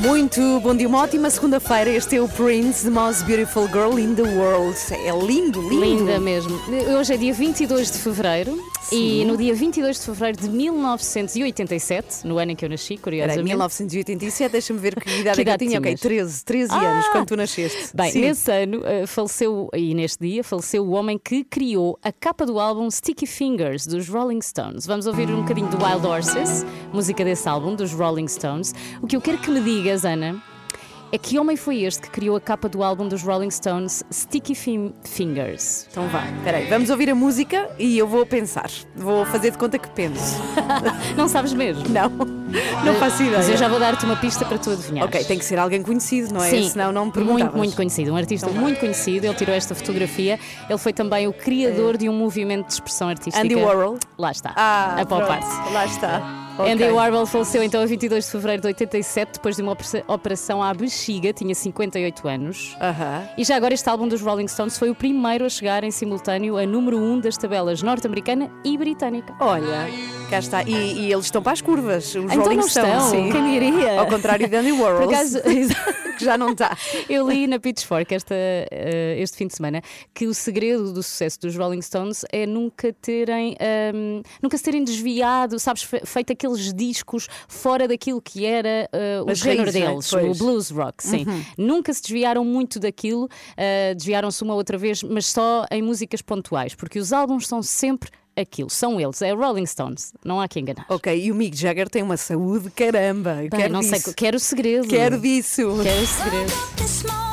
Muito bom dia, uma ótima segunda-feira. Este é o Prince, The Most Beautiful Girl in the World. É lindo, lindo. Linda mesmo. Hoje é dia 22 de fevereiro e no dia 22 de fevereiro de 1987, no ano em que eu nasci, Era curiosamente. 1987, deixa-me ver que idade Que é que eu idade tinha. Ok, tinhas? 13, 13 Ah! anos quando tu nasceste. Bem, Sim. nesse ano eh, faleceu, e neste dia faleceu o homem que criou a capa do álbum Sticky Fingers dos Rolling Stones. Vamos ouvir um bocadinho do Wild Horses, música desse álbum, dos Rolling Stones. O que eu quero que me digas, Ana, é que homem foi este que criou a capa do álbum dos Rolling Stones Sticky Fin- Fingers? Então vá, peraí, vamos ouvir a música e eu vou pensar. Vou fazer de conta que penso. Não sabes mesmo? Não, não faço ideia. Mas eu já vou dar-te uma pista para tu adivinhar. Ok, tem que ser alguém conhecido, não é? Sim, Senão não me muito, perguntavas. muito conhecido, um artista muito conhecido. Ele tirou esta fotografia. Ele foi também o criador de um movimento de expressão artística. Andy Warhol. Lá está. Ah, a poupar-se. pronto, lá está. Ok. Andy Warhol faleceu então a 22 de fevereiro de 87 depois de uma opera- operação à bexiga, tinha 58 anos. Aham. E já agora este álbum dos Rolling Stones foi o primeiro a chegar em simultâneo a número 1 das tabelas norte-americana e britânica. Olha, cá está. E, e eles estão para as curvas. Os Então Rolling Stones, quem diria? Ao contrário de Andy Warhol. Por acaso, que já não está. Eu li na Pitchfork esta, eh, este fim de semana que o segredo do sucesso dos Rolling Stones é nunca terem ahm, nunca se terem desviado, sabes, fe- feito aqueles discos fora daquilo que era eh, o As género raízes, não é? deles. Uhum. o blues rock, sim. Nunca se desviaram muito daquilo, eh, desviaram-se uma outra vez, mas só em músicas pontuais, porque os álbuns são sempre aquilo, são eles, é Rolling Stones, não há que enganar. Ok, e o Mick Jagger tem uma saúde, caramba. Bem, quero não sei, disso. quero o segredo. Quero disso. Quero o segredo.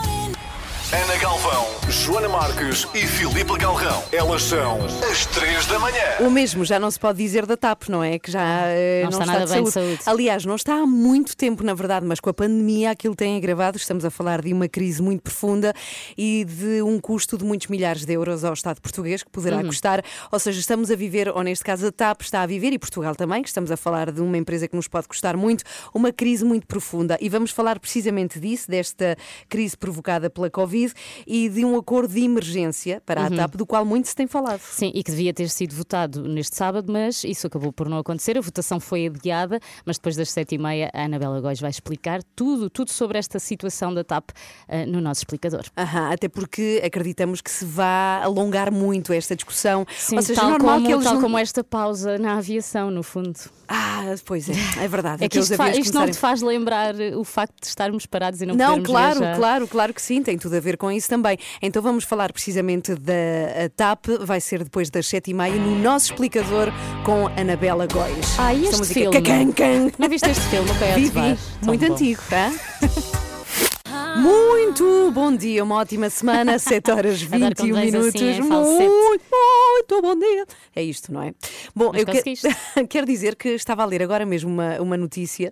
Ana Galvão, Joana Marques e Filipe Galrão. Elas são as 3 da manhã. O mesmo já não se pode dizer da TAP, não é? Que já eh, Não não, está nada de bem de saúde. saúde. Aliás, não está há muito tempo, na verdade, mas com a pandemia aquilo tem agravado. Estamos a falar de uma crise muito profunda e de um custo de muitos milhares de euros ao Estado português, que poderá Uhum. custar. Ou seja, estamos a viver, ou neste caso a TAP está a viver, e Portugal também, que estamos a falar de uma empresa que nos pode custar muito, uma crise muito profunda. E vamos falar precisamente disso, desta crise provocada pela Covid e de um acordo de emergência para Uhum. a TAP, do qual muito se tem falado. Sim, e que devia ter sido votado neste sábado, mas isso acabou por não acontecer. A votação foi adiada, mas depois das sete e meia a Anabela Góis vai explicar tudo, tudo sobre esta situação da TAP eh, no nosso explicador. Aham, até porque acreditamos que se vá alongar muito esta discussão. Sim, Ou seja, tal, normal como, que eles tal não- como esta pausa na aviação, no fundo. Ah, pois é, é verdade. É que isto, fa- isto não começarem- te faz lembrar o facto de estarmos parados e não, Não, claro, viajar? claro, claro que sim, tem tudo a ver com isso também. Então vamos falar precisamente da TAP, vai ser depois das sete e meia no nosso explicador com Anabela Góis. Ah, e Esta este filme? Cacan-can. Não viste este filme, o Coyote Vivi, Vaz? Tão muito bom. antigo, tá? Muito bom dia, uma ótima semana, 7 horas Adoro quando 21 vens minutos. assim, muito, muito bom dia. É isto, não é? Bom, Mas eu que- quero dizer que estava a ler agora mesmo uma, uma notícia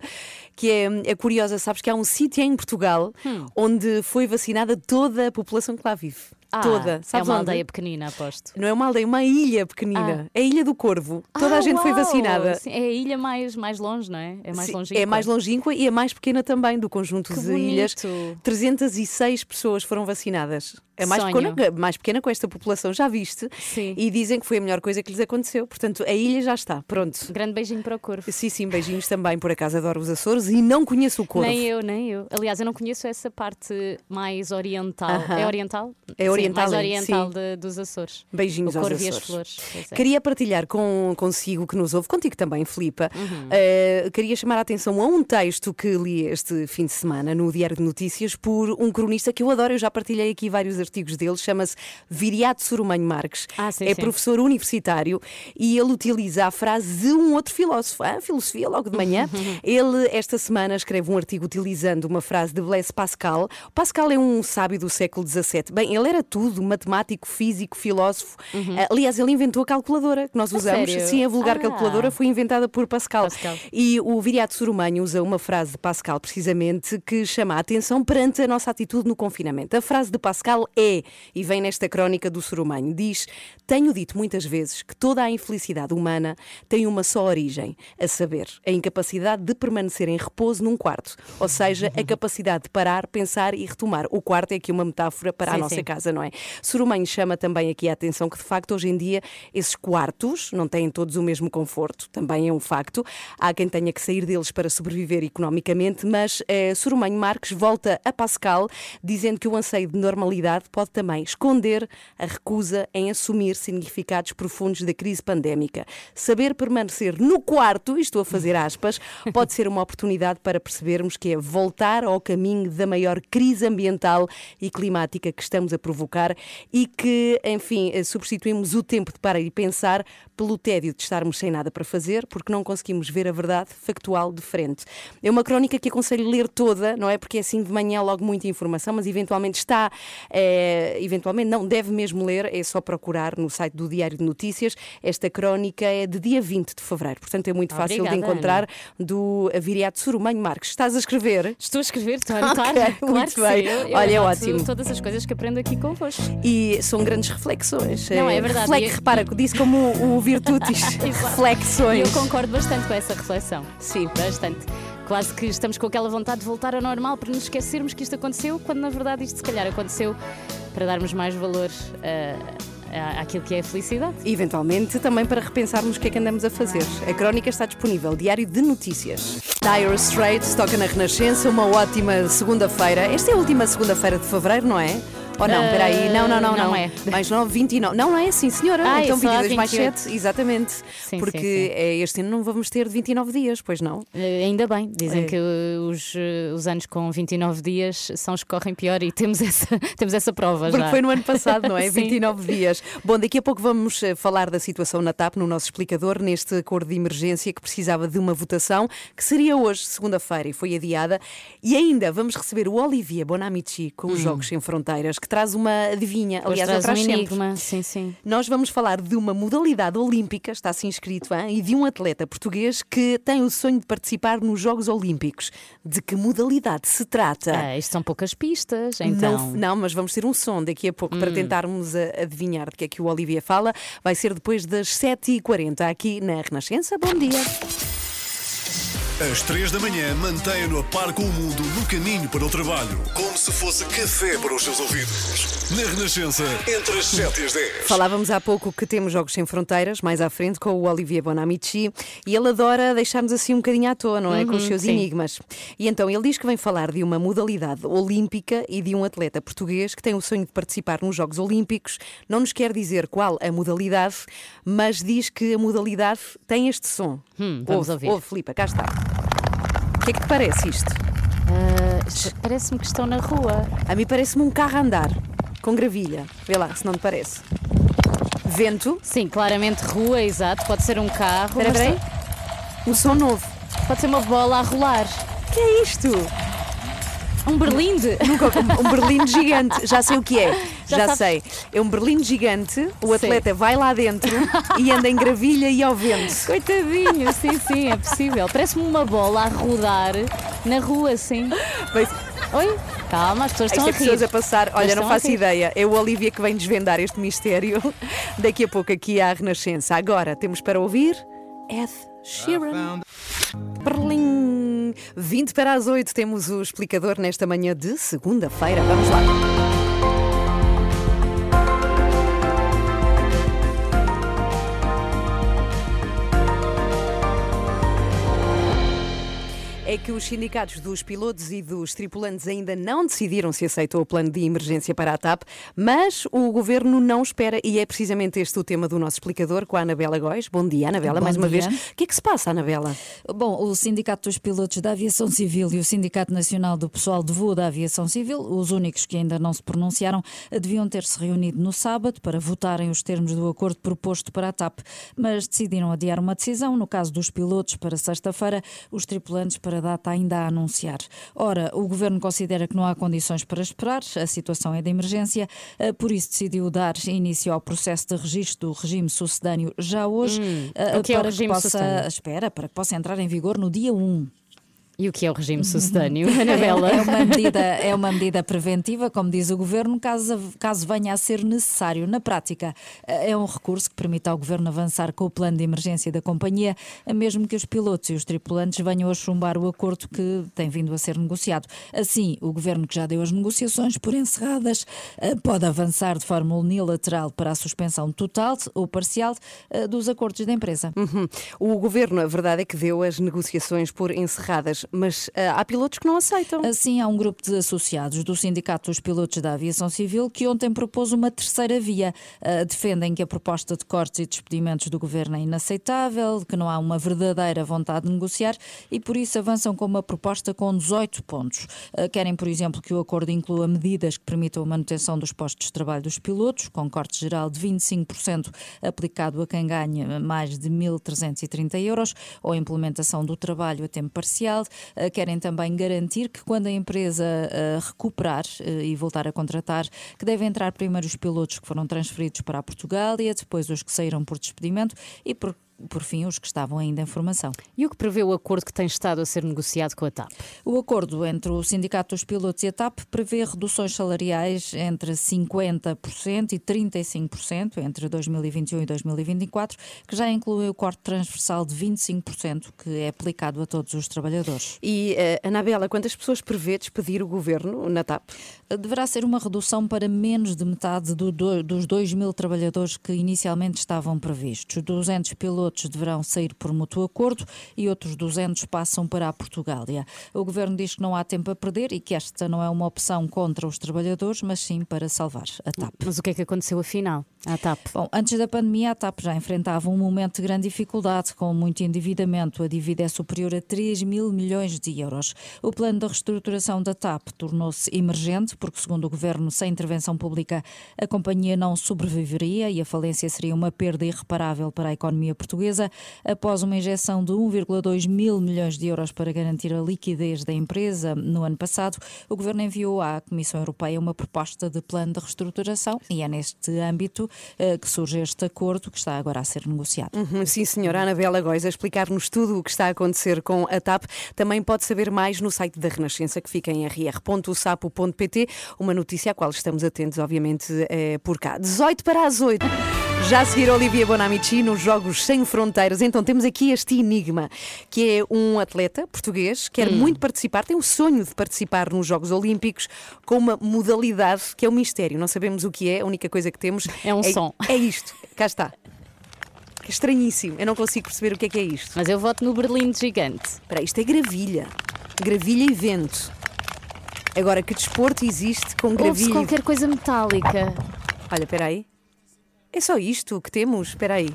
que é, é curiosa. Sabes que há um sítio em Portugal onde foi vacinada toda a população que lá vive. Hum. Ah, toda. É Sabes uma onde? aldeia pequenina, aposto. Não é uma aldeia, uma ilha pequenina. É a Ilha do Corvo. Toda Ah, a gente foi uau! vacinada. Sim, é a ilha mais, mais longe, não é? É mais Sim, longínqua. É mais longínqua e é mais pequena também do conjunto Que de ilhas. bonito. 306 pessoas foram vacinadas. É mais Sonho. pequena, mais pequena com esta população, já viste? Sim. E dizem que foi a melhor coisa que lhes aconteceu. Portanto, a ilha já está. Pronto. Grande beijinho para o Corvo. Sim, sim, beijinhos também. Por acaso adoro os Açores e não conheço o Corvo. Nem eu, nem eu. Aliás, eu não conheço essa parte mais oriental. Aham. É oriental? É Sim, oriental, mais é, oriental sim. de- dos Açores. Beijinhos o aos Corvo e as Açores. flores. É. Queria partilhar com, consigo que nos ouve, contigo também, Filipa. Uhum. eh, queria chamar a atenção a um texto que li este fim de semana no Diário de Notícias por um cronista que eu adoro, eu já partilhei aqui vários artigos dele, chama-se Viriato Sorumanho Marques. Ah, sim, é sim. professor universitário e ele utiliza a frase de um outro filósofo, ah, filosofia, logo de manhã. ele, esta semana, escreve um artigo utilizando uma frase de Blaise Pascal. Pascal é um sábio do século XVII. Bem, ele era tudo, matemático, físico, filósofo. Uh, aliás, ele inventou a calculadora que nós usamos. sério? Sim, a vulgar Ah. calculadora foi inventada por Pascal. Pascal. E o Viriato Sorumanho usa uma frase de Pascal, precisamente, que chama a atenção perante a nossa atitude no confinamento. A frase de Pascal é, e vem nesta crónica do Sorumanho, diz: Tenho dito muitas vezes que toda a infelicidade humana tem uma só origem, a saber, a incapacidade de permanecer em repouso num quarto. Ou seja, a capacidade de parar, pensar e retomar. O quarto é aqui uma metáfora para a Sim, nossa sim. casa, não é? Sorumanho chama também aqui a atenção que, de facto, hoje em dia, esses quartos não têm todos o mesmo conforto, também é um facto. Há quem tenha que sair deles para sobreviver economicamente, mas eh, Sorumanho Marques volta a Pascal, dizendo que o anseio de normalidade pode também esconder a recusa em assumir significados profundos da crise pandémica. Saber permanecer no quarto, estou a fazer aspas, pode ser uma oportunidade para percebermos que é voltar ao caminho da maior crise ambiental e climática que estamos a provocar e que, enfim, eh, substituímos o tempo de parar e pensar pelo tédio de estarmos sem nada para fazer, porque não conseguimos ver a verdade factual de frente. É uma crónica que aconselho ler toda, não é? Porque é assim de manhã logo muita informação, mas eventualmente está, eh, eventualmente não, deve mesmo ler, é só procurar no site do Diário de Notícias. Esta crónica é de dia 20 de fevereiro, portanto é muito fácil Obrigada, de encontrar do Viriato Sorumanho Marques. Estás a escrever? Estou a escrever, estou a anotar. Ok, claro muito bem. Eu, eu Olha, é ótimo. todas as coisas que aprendo aqui convosco. E são grandes reflexões. Não, Eh, é verdade. reflex- E- repara, disse como o, o Virtutis. Reflexões. eu concordo bastante com essa reflexão. Sim. Bastante. Quase que estamos com aquela vontade de voltar ao normal para nos esquecermos que isto aconteceu, quando na verdade isto se calhar aconteceu para darmos mais valor ah, à- àquilo que é a felicidade. Eventualmente também para repensarmos o que é que andamos a fazer. A crónica está disponível, Diário de Notícias. Dire Straits toca na Renascença, uma ótima segunda-feira. Esta é a última segunda-feira de fevereiro, não é? Ou não? Ah, Espera aí. Não, não, não, não não. é. Mais 9, 29. Não, não é assim, senhora. Ah, então é só 22 mais 28. 7, exatamente. Sim, Porque sim, sim. é, este ano não vamos ter de 29 dias, pois não? Eh, Ainda bem, dizem É. que os, eh, os anos com 29 dias são os que correm pior e temos essa, temos essa prova Porque já. foi no ano passado, não é? Sim. 29 dias. Bom, daqui a pouco vamos eh, falar da situação na TAP, no nosso explicador, neste acordo de emergência que precisava de uma votação, que seria hoje, segunda-feira, e foi adiada. E ainda vamos receber o Olivier Bonamici com os Jogos Sem Fronteiras, que traz uma adivinha. Hum. Hoje Aliás, ele traz um traz sempre. enigma, sim, sim. Nós vamos falar de uma modalidade olímpica, está assim escrito, hein? e de um atleta português que tem o sonho de participar nos Jogos Olímpicos. De que modalidade se trata? Ah, isto são poucas pistas, então. Não, não, mas vamos ter um som daqui a pouco para tentarmos adivinhar de que é que o Olivia fala. Vai ser depois das 7h40 aqui na Renascença. Bom dia. Às 3 da manhã, mantenha-no a par com o mundo no caminho para o trabalho. Como se fosse café para os seus ouvidos. Na Renascença, entre as 7 e as 10. Falávamos há pouco que temos Jogos Sem Fronteiras, mais à frente, com o Olivier Bonamici, e ele adora deixar-nos assim um bocadinho à toa, não é? com os seus sim. enigmas. E então ele diz que vem falar de uma modalidade olímpica e de um atleta português que tem o sonho de participar nos Jogos Olímpicos. Não nos quer dizer qual a modalidade, mas diz que a modalidade tem este som. Hum, vamos ouve, ouvir. ouve, Filipa, cá está. O que é que te parece isto? Isto Parece-me que estão na rua. A mim parece-me um carro a andar, com gravilha. Vê lá, se não te parece. Vento. Sim, claramente rua, exato. Pode ser um carro. Espera, mas espera aí. Um som novo. Pode ser uma bola a rolar. O que é isto? Um berlinde. Nunca, um, um berlino gigante. Já sei o que é. Já Já, sei. É um berlino gigante. O Sim. atleta vai lá dentro e anda em gravilha e ao vento. Coitadinho, sim, sim, é possível. Parece-me uma bola a rodar na rua, sim. Mas Oi? Calma, as pessoas estão isto a é pessoas rir. a passar. Olha, não faço rir. ideia. É o Olivia que vem desvendar este mistério. Daqui a pouco aqui à Renascença. Agora temos para ouvir Ed Sheeran. Berlim. 20 para as 8 temos o explicador nesta manhã de segunda-feira. Vamos lá. É que os sindicatos dos pilotos e dos tripulantes ainda não decidiram se aceitou o plano de emergência para a TAP, mas o governo não espera, e é precisamente este o tema do nosso explicador com a Anabela Góis. Bom dia, Anabela, Bom mais uma dia. vez. O que é que se passa, Anabela? Bom, o Sindicato dos Pilotos da Aviação Civil e o Sindicato Nacional do Pessoal de Voo da Aviação Civil, os únicos que ainda não se pronunciaram, deviam ter-se reunido no sábado para votarem os termos do acordo proposto para a TAP, mas decidiram adiar uma decisão, no caso dos pilotos, para sexta-feira, os tripulantes para data ainda a anunciar. Ora, o governo considera que não há condições para esperar, a situação é de emergência, eh, por isso decidiu dar início ao processo de registro do regime sucedâneo já hoje, Hum, eh, é para regime que possa, sucedâneo? espera, para que possa entrar em vigor no dia 1. E o que é o regime sucedâneo, Anabela? É uma medida, é uma medida preventiva, como diz o Governo, caso, caso venha a ser necessário. Na prática, é um recurso que permite ao Governo avançar com o plano de emergência da companhia, mesmo que os pilotos e os tripulantes venham a chumbar o acordo que tem vindo a ser negociado. Assim, o Governo, que já deu as negociações por encerradas, eh, pode avançar de forma unilateral para a suspensão total ou parcial eh, dos acordos da empresa. Uhum. O governo, a verdade é que deu as negociações por encerradas, mas ah, há pilotos que não aceitam. Assim, há um grupo de associados do Sindicato dos Pilotos da Aviação Civil que ontem propôs uma terceira via. Uh, defendem que a proposta de cortes e despedimentos do governo é inaceitável, que não há uma verdadeira vontade de negociar e, por isso, avançam com uma proposta com 18 pontos. Uh, querem, por exemplo, que o acordo inclua medidas que permitam a manutenção dos postos de trabalho dos pilotos, com corte geral de 25% aplicado a quem ganha mais de 1.330 euros, ou a implementação do trabalho a tempo parcial. Uh, querem também garantir que quando a empresa uh, recuperar uh, e voltar a contratar, que devem entrar primeiro os pilotos que foram transferidos para a Portugália, depois os que saíram por despedimento e por por fim, os que estavam ainda em formação. E o que prevê o acordo que tem estado a ser negociado com a TAP? O acordo entre o Sindicato dos Pilotos e a TAP prevê reduções salariais entre 50% e 35% entre 2021 e 2024, que já inclui o corte transversal de 25%, que é aplicado a todos os trabalhadores. E, uh, Anabela, quantas pessoas prevê despedir o governo na TAP? Deverá ser uma redução para menos de metade do, do, dos 2 mil trabalhadores que inicialmente estavam previstos. 200 pilotos deverão sair por mútuo acordo e outros 200 passam para a Portugália. O governo diz que não há tempo a perder e que esta não é uma opção contra os trabalhadores, mas sim para salvar a TAP. Mas o que é que aconteceu afinal à TAP? Bom, antes da pandemia, a TAP já enfrentava um momento de grande dificuldade, com muito endividamento. A dívida é superior a 3 mil milhões de euros. O plano de reestruturação da TAP tornou-se emergente, porque, segundo o governo, sem intervenção pública, a companhia não sobreviveria e a falência seria uma perda irreparável para a economia portuguesa. Após uma injeção de 1,2 mil milhões de euros para garantir a liquidez da empresa no ano passado, o governo enviou à Comissão Europeia uma proposta de plano de reestruturação e é neste âmbito eh, que surge este acordo que está agora a ser negociado. Uhum, sim, senhora Anabela Góis, a explicar-nos tudo o que está a acontecer com a TAP. Também pode saber mais no site da Renascença, que fica em rr.sapo.pt. Uma notícia à qual estamos atentos, obviamente, é por cá. 18 para as 8. Já a seguir, Olivia Bonamici nos Jogos Sem Fronteiras. Então, temos aqui este enigma, que é um atleta português, quer Hum. muito participar, tem o sonho de participar nos Jogos Olímpicos com uma modalidade que é um mistério. Não sabemos o que é, a única coisa que temos É um som. É isto, cá está. Que estranhíssimo, eu não consigo perceber o que é que é isto. Mas eu voto no Berlim de gigante. Espera, isto é gravilha. Gravilha e vento. Agora, que desporto existe com Ouve-se gravilha? e qualquer coisa metálica. Olha, espera aí. É só isto que temos? Espera aí.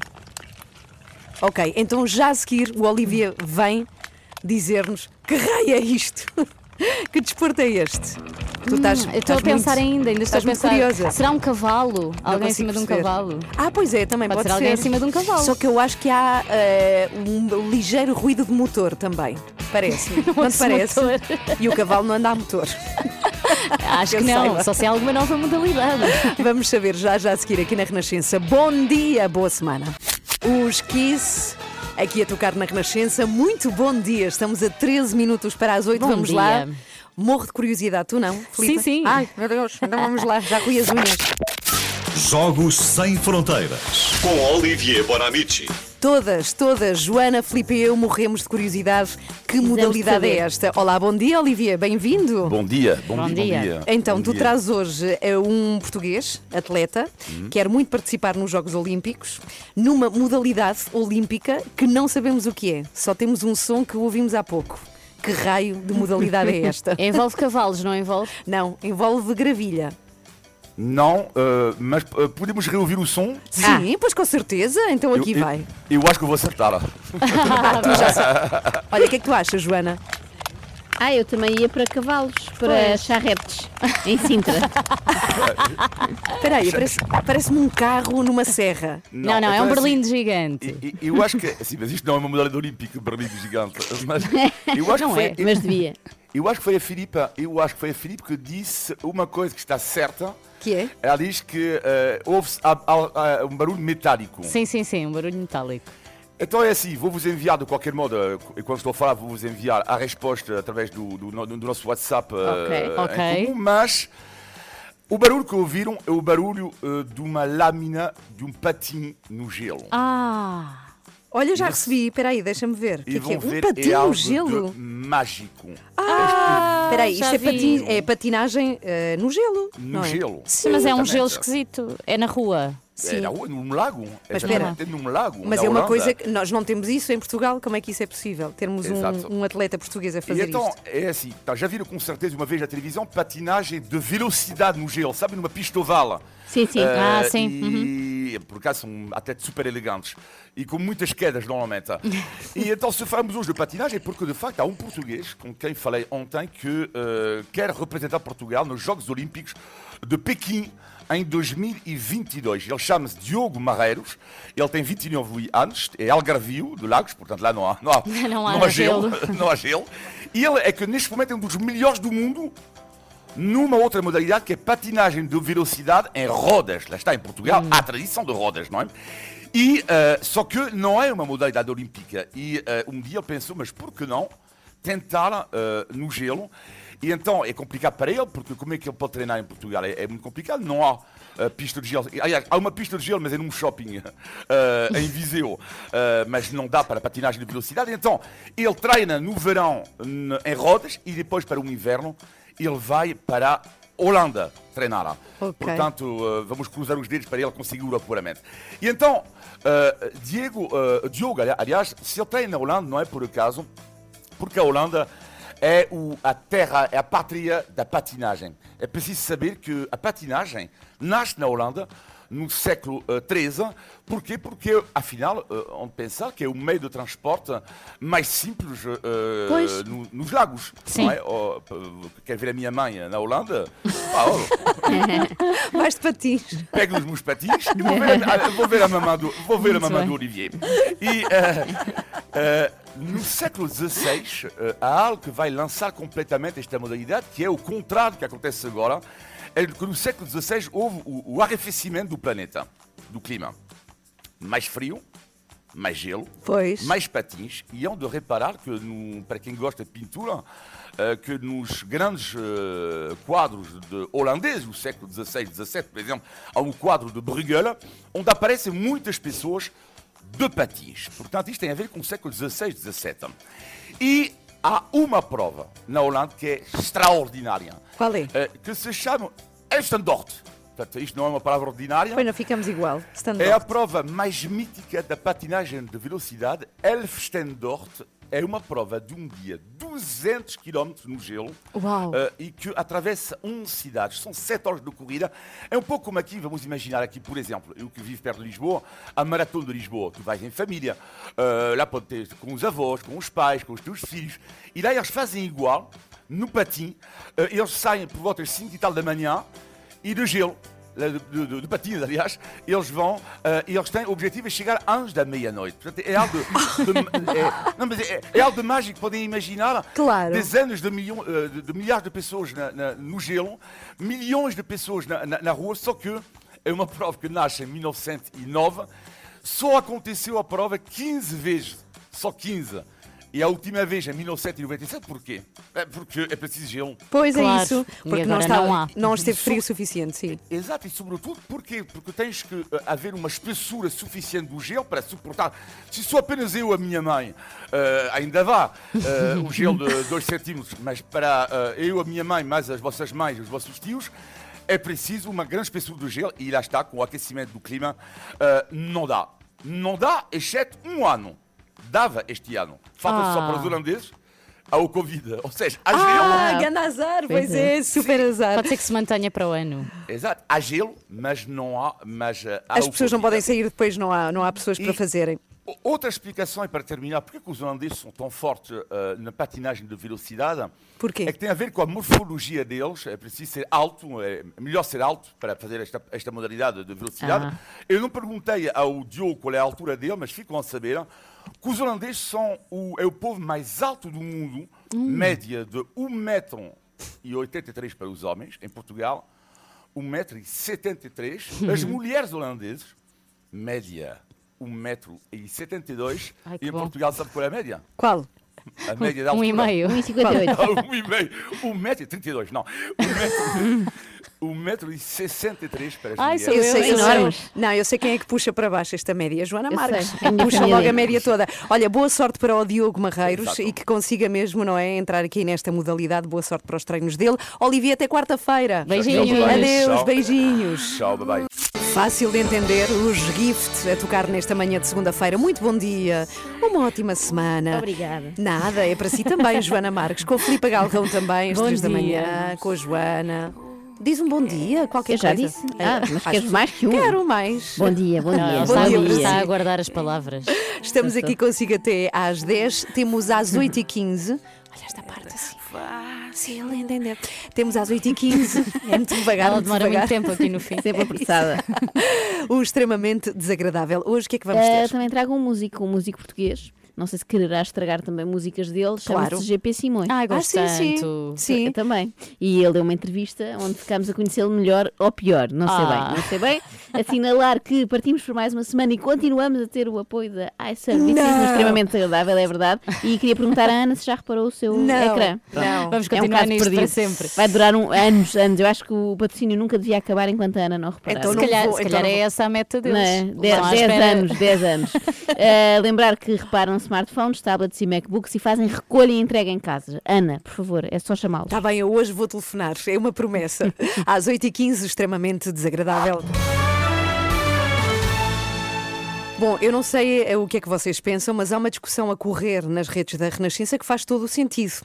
Ok, então já a seguir o Olivia vem dizer-nos que raio é isto? que desporto é este? Tu estás, Hum, eu estou a pensar muito- ainda, ainda estou a pensar. curiosa. Será um cavalo? Não Alguém em cima de um perceber. cavalo? Ah, pois é, também Pode pode, ser alguém em cima de um cavalo. Só que eu acho que há eh, um ligeiro ruído de motor também. Parece-me. Não, ouço parece? motor. E o cavalo não anda a motor. Acho que não, saiba. só se é alguma nova modalidade. Vamos saber já já a seguir aqui na Renascença. Bom dia, boa semana. Os Kiss. Aqui a tocar na Renascença, muito bom dia. Estamos a 13 minutos para as 8. Bom vamos dia. lá. Morro de curiosidade, tu não? Filipe? sim. Ai, meu Deus, então vamos lá, já ruí as unhas. Jogos Sem Fronteiras. Com Olivier Bonamici. Todas, todas, Joana, Filipe e eu morremos de curiosidade. Que modalidade é esta? Olá, bom dia, Olivier, bem-vindo. Bom dia, bom, Bom dia, dia. bom dia. Então, Bom tu dia. trazes hoje eh, um português, atleta, quer muito participar nos Jogos Olímpicos, numa modalidade olímpica que não sabemos o que é. Só temos um som que ouvimos há pouco. Que raio de modalidade é esta? Envolve cavalos, não envolve? Não, envolve gravilha. Não, eh, mas eh, podemos reouvir o som? Sim, pois com certeza. Então aqui eu, eu- vai. Eu, acho que eu vou acertar. Ah, tu já sabes. Olha, o que é que tu achas, Joana? Ah, eu também ia para cavalos, para charretes, em Sintra. Espera aí, parece- parece-me um carro numa serra. Não, não, é então um assim, berlinde gigante. e- e- Eu acho que. Sim, mas isto não é uma modalidade olímpica, Berlim gigante. Mas eu acho Não que foi, é, Mas devia. Eu acho que foi a Filipa, eu acho que foi a Filipe que disse uma coisa que está certa. Que é? Ela diz que eh, a- a- a- um barulho metálico. Sim, sim, sim, um barulho metálico. Então é assim, vou-vos enviar de qualquer modo, eh, e quando estou a falar, vou-vos enviar a resposta através do, do do nosso WhatsApp eh, Ok. em comum, mas o barulho que ouviram é o barulho eh, de uma lâmina de um patim no gelo. Ah, Olha, já recebi. Espera aí, deixa-me ver. O que é que é? Um ver, patinho é algo no gelo? de mágico. Espera aí, já isto é, patin- é patinagem eh, no gelo. No não é? gelo. sim, mas é um gelo esquisito. É na rua. É na rua, num lago. Mas Exatamente, num lago. Mas é uma Holanda. coisa que nós não temos isso em Portugal. Como é que isso é possível? Termos um, um atleta português a fazer E então, isto? é assim, tá, já viram com certeza uma vez na televisão patinagem de velocidade no gelo, sabe, numa pista oval. Sim, sim. Eh, Ah, sim. E por acaso são atletas super elegantes e com muitas quedas normalmente. e então, se falamos hoje de patinagem, é porque de facto há um português com quem falei ontem que eh, quer representar Portugal nos Jogos Olímpicos de Pequim em 2022. Ele chama-se Diogo Marreiros, ele tem 29 anos, é algarvio de Lagos, portanto lá não há, não há, Não há gelo. gelo. não há gelo. E ele é que neste momento é um dos melhores do mundo numa outra modalidade que é patinagem de velocidade em rodas. Lá está, em Portugal, há tradição de rodas, não é? E, eh, só que não é uma modalidade olímpica. E eh, um dia ele pensou, mas por que não tentar eh, no gelo? E então é complicado para ele, porque como é que ele pode treinar em Portugal? É, é muito complicado, não há eh, pista de gelo. Aliás, há uma pista de gelo, mas é num shopping eh, em Viseu. Eh, mas não dá para patinagem de velocidade. Então ele treina no verão em rodas e depois para o inverno ele vai para a Holanda treinar. Ok. Portanto, eh, vamos cruzar os dedos para ele conseguir o apuramento. E então, eh, Diego, eh, Diogo, ali- aliás, se ele treina na Holanda, não é por acaso, porque a Holanda é o- a terra, é a pátria da patinagem. É preciso saber que a patinagem nasce na Holanda no século XIII. Porquê? Porque, afinal, eh, onde pensar que é o meio de transporte mais simples eh, Pois. no- nos lagos. Sim. Não é? Oh, quer ver a minha mãe na Holanda? Ah, oh, Mais de patins. pego os meus patins e vou ver a, vou ver a mamã do, vou ver a Muito mamã bem. do Olivier. E eh, eh, no século XVI, eh, há algo que vai lançar completamente esta modalidade, que é o contrário que acontece agora. É que no século XVI houve o, o arrefecimento do planeta, do clima. Mais frio, mais gelo, Pois. mais patins. E hão de reparar que, no- para quem gosta de pintura, eh, que nos grandes eh, quadros de holandeses do século XVI, XVII, por exemplo, há um quadro de Bruegel, onde aparecem muitas pessoas de patins. Portanto, isto tem a ver com o século XVI, XVII. E há uma prova na Holanda que é extraordinária. Qual é? eh, que se chama Elfstendort. Portanto, isto não é uma palavra ordinária. Pois não ficamos igual. Stand É a prova mais mítica da patinagem de velocidade. Elfstendort é uma prova de um dia, 200 km no gelo, eh, e que atravessa 11 cidades. São 7 horas de corrida. É um pouco como aqui, vamos imaginar aqui, por exemplo, eu que vivo perto de Lisboa, a Maratona de Lisboa. Tu vais em família, eh, lá pode ter com os avós, com os pais, com os teus filhos. E lá eles fazem igual, no patim. Eh, eles saem por volta das 5 e tal da manhã e de gelo, de, de, de, de patins, aliás, eles vão eh, e eles têm o objetivo de chegar antes da meia-noite. Portanto, é algo de, é, não, mas é, é algo de mágico, podem imaginar. Claro. Dezenas de, milhões, eh, de, de milhares de pessoas na- na- no gelo, milhões de pessoas na, na, na rua, só que é uma prova que nasce em 1909, só aconteceu a prova 15 vezes, só 15. E a última vez em 1997, porquê? É porque é preciso gelo. Pois Claro. é isso. E Porque não, agora está, não há. não esteve frio o suficiente, sim. Exato, e sobretudo porquê? Porque tens que eh, haver uma espessura suficiente do gelo para suportar. Se sou apenas eu, a minha mãe, eh, ainda vá eh, o gelo de 2 centímetros, mas para eh, eu, a minha mãe, mais as vossas mães, os vossos tios, é preciso uma grande espessura do gelo e lá está, com o aquecimento do clima, eh, não dá. Não dá, exceto um ano. Dava este ano. Falta só Ah. para os holandeses ao Covid. Ou seja, há Ah, gelo. grande azar, pois Pois é, super azar. Pode ser que se mantenha para o ano. Exato, há gelo, mas não há. Mas, eh, há As pessoas não podem sair depois, não há, não há pessoas para E- fazerem. O- Outra explicação, e para terminar, por que os holandeses são tão fortes eh, na patinagem de velocidade? Porquê? É que tem a ver com a morfologia deles. É preciso ser alto, é melhor ser alto para fazer esta, esta modalidade de velocidade. Ah. Eu não perguntei ao Diogo qual é a altura dele, mas ficam a saber que os holandeses são o, é o povo mais alto do mundo, média de 1,83m para os homens, em Portugal, 1,73m. As mulheres holandesas, média 1,72m. Ai, que E em bom. Portugal, sabe qual é a média? Qual? A média da Um e altura. meio. 1,58. um e meio. Um metro e trinta e dois, não. Um metro, um metro e sessenta e três para as Ai, mulheres. sou Eu sei, eu sei. Não, eu sei quem é que puxa para baixo esta média. Joana Marques. é Puxa logo a média toda. Olha, boa sorte para o Diogo Marreiros Exato. e que consiga mesmo, não é? Entrar aqui nesta modalidade. Boa sorte para os treinos dele. Olivia, até quarta-feira. Beijinhos. Adeus, beijinhos. Tchau, bye bye. Fácil de entender, os Gift a tocar nesta manhã de segunda-feira. Muito bom dia, uma ótima semana. Obrigada. Nada, é para si também, Joana Marques, com a Filipe Galrão também, às Bom três da dia. manhã, com a Joana. Diz um bom dia, qualquer Eu já coisa. disse. Ah, mas Acho- queres mais que um? Quero mais. Bom dia, bom dia. Bom está, dia está a aguardar as palavras. Estamos aqui consigo até às 10, temos às 8h15. Olha esta parte assim. Fácil de entender. Temos às 8h15. É muito devagar, Ela muito demora devagar. muito tempo aqui no fim. Sempre apressada. O extremamente desagradável. Hoje o que é que vamos Eh, ter? também trago um músico, um músico português. Não sei se quererá estragar também músicas dele. Claro. Chama-se GP Simões. Ah, gosto sim, sim. tanto. Sim. Eu também. E ele deu uma entrevista onde ficámos a conhecê-lo melhor ou pior, não sei Ah. bem, não sei bem. Assinalar que partimos por mais uma semana e continuamos a ter o apoio da iServices, extremamente agradável, é verdade. E queria perguntar à Ana se já reparou o seu Não, ecrã. não. Vamos É um continuar nisto para perdido. sempre. Vai durar um, anos, anos. Eu acho que o patrocínio nunca devia acabar enquanto a Ana não reparar. Então Se não calhar, vou- se então calhar não é essa a meta deles. é? Estão 10 à espera- anos, 10 anos. Eh, lembrar que reparam smartphones, tablets e MacBooks e fazem recolha e entrega em casa. Ana, por favor, é só chamá-los. Está bem, eu hoje vou telefonar, é uma promessa. Às 8h15, extremamente desagradável. Bom, eu não sei eh, o que é que vocês pensam, mas há uma discussão a correr nas redes da Renascença que faz todo o sentido.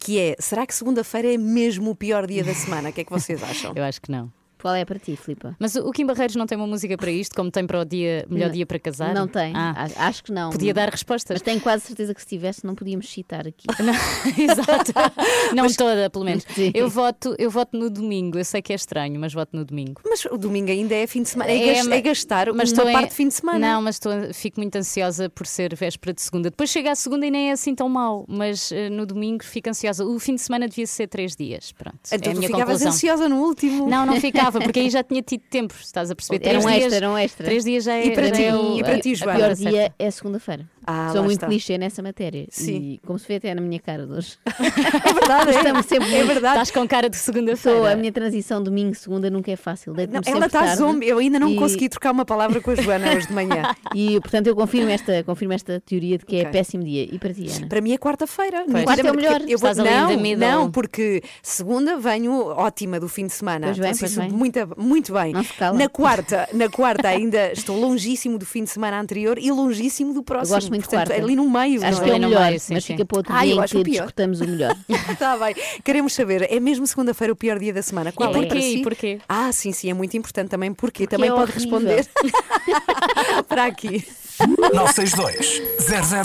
Que é, será que segunda-feira é mesmo o pior dia da semana? O que é que vocês acham? Eu acho que não. Qual é para ti, Filipa? Mas o Kim Barreiros não tem uma música para isto, como tem para o dia, melhor Não- dia para casar? Não tem. Ah, Acho- que não. podia dar respostas. Mas tenho quase certeza que se tivesse não podíamos citar aqui. Não, exato. Não toda, pelo menos. Eu voto, eu voto no domingo. Eu sei que é estranho, mas voto no domingo. Mas o domingo ainda é fim de semana, é, É, é gastar mas uma parte de fim de semana. Não, mas estou, fico muito ansiosa por ser véspera de segunda. Depois chega a segunda e nem é assim tão mal, mas eh, no domingo fico ansiosa. O fim de semana devia ser três dias. Pronto. é Então a tu minha ficavas conclusão. ansiosa no último. Não, não ficava, porque aí já tinha tido tempo, estás a perceber? Era um extra, era um extra. Três dias já é, E para já ti? é o- E para ti, Joana? O pior dia é segunda-feira. Ah, Sou muito está. clichê nessa matéria. Sim. E como se vê até na minha cara de hoje. É verdade, é, Estamos sempre é verdade. Estás com cara de Sou, a segunda-feira. minha transição domingo-segunda nunca é fácil. Não, ela está tarde. Eu ainda não E- consegui trocar uma palavra com a Joana hoje de manhã. E, portanto, eu confirmo esta, confirmo esta teoria de que é Ok. péssimo dia. E para ti, Ana? Para mim é quarta-feira. Quarta é o melhor. Eu vou... Estás não, não, porque segunda venho ótima do fim de semana. Pois bem, Faço pois bem. Muito, muito bem. Na quarta, na quarta ainda estou longíssimo do fim de semana anterior e longíssimo do próximo. Muito Portanto, quarta. ali no meio. Acho não que é é? o no melhor, meio, sim, mas sim. fica para outro Ah, dia em acho que o discutamos o melhor. Está bem. Queremos saber, é mesmo segunda-feira o pior dia da semana? Qual E é porquê? para si? E porquê? Ah, sim, sim, é muito importante também. Porquê? também é pode horrível. responder para aqui. 962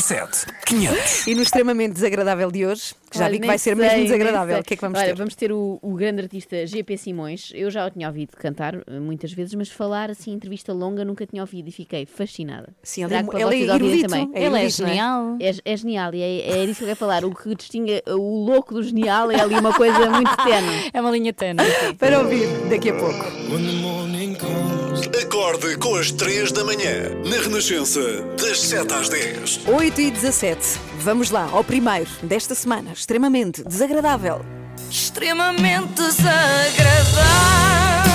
007 500. E no extremamente desagradável de hoje, que já Olha, vi que nem vai ser sei, mesmo desagradável, o que é que vamos Olha, ter? vamos ter o, o grande artista GP Simões. Eu já o tinha ouvido cantar eh, muitas vezes, mas falar assim, entrevista longa, nunca tinha ouvido e fiquei fascinada. Sim, ele, Trago para ele é vocês ouvirem erudito. também. é Ele é genial. É, é genial e é, é disso que eu quero falar. O que distingue o louco do genial é ali uma coisa muito tenue. É uma linha tênue. Para ouvir daqui a pouco. Acorde com as 3 da manhã. Na Renascença, das 7 às 10. 8 e 17. Vamos lá, ao primeiro desta semana, extremamente desagradável. extremamente desagradável.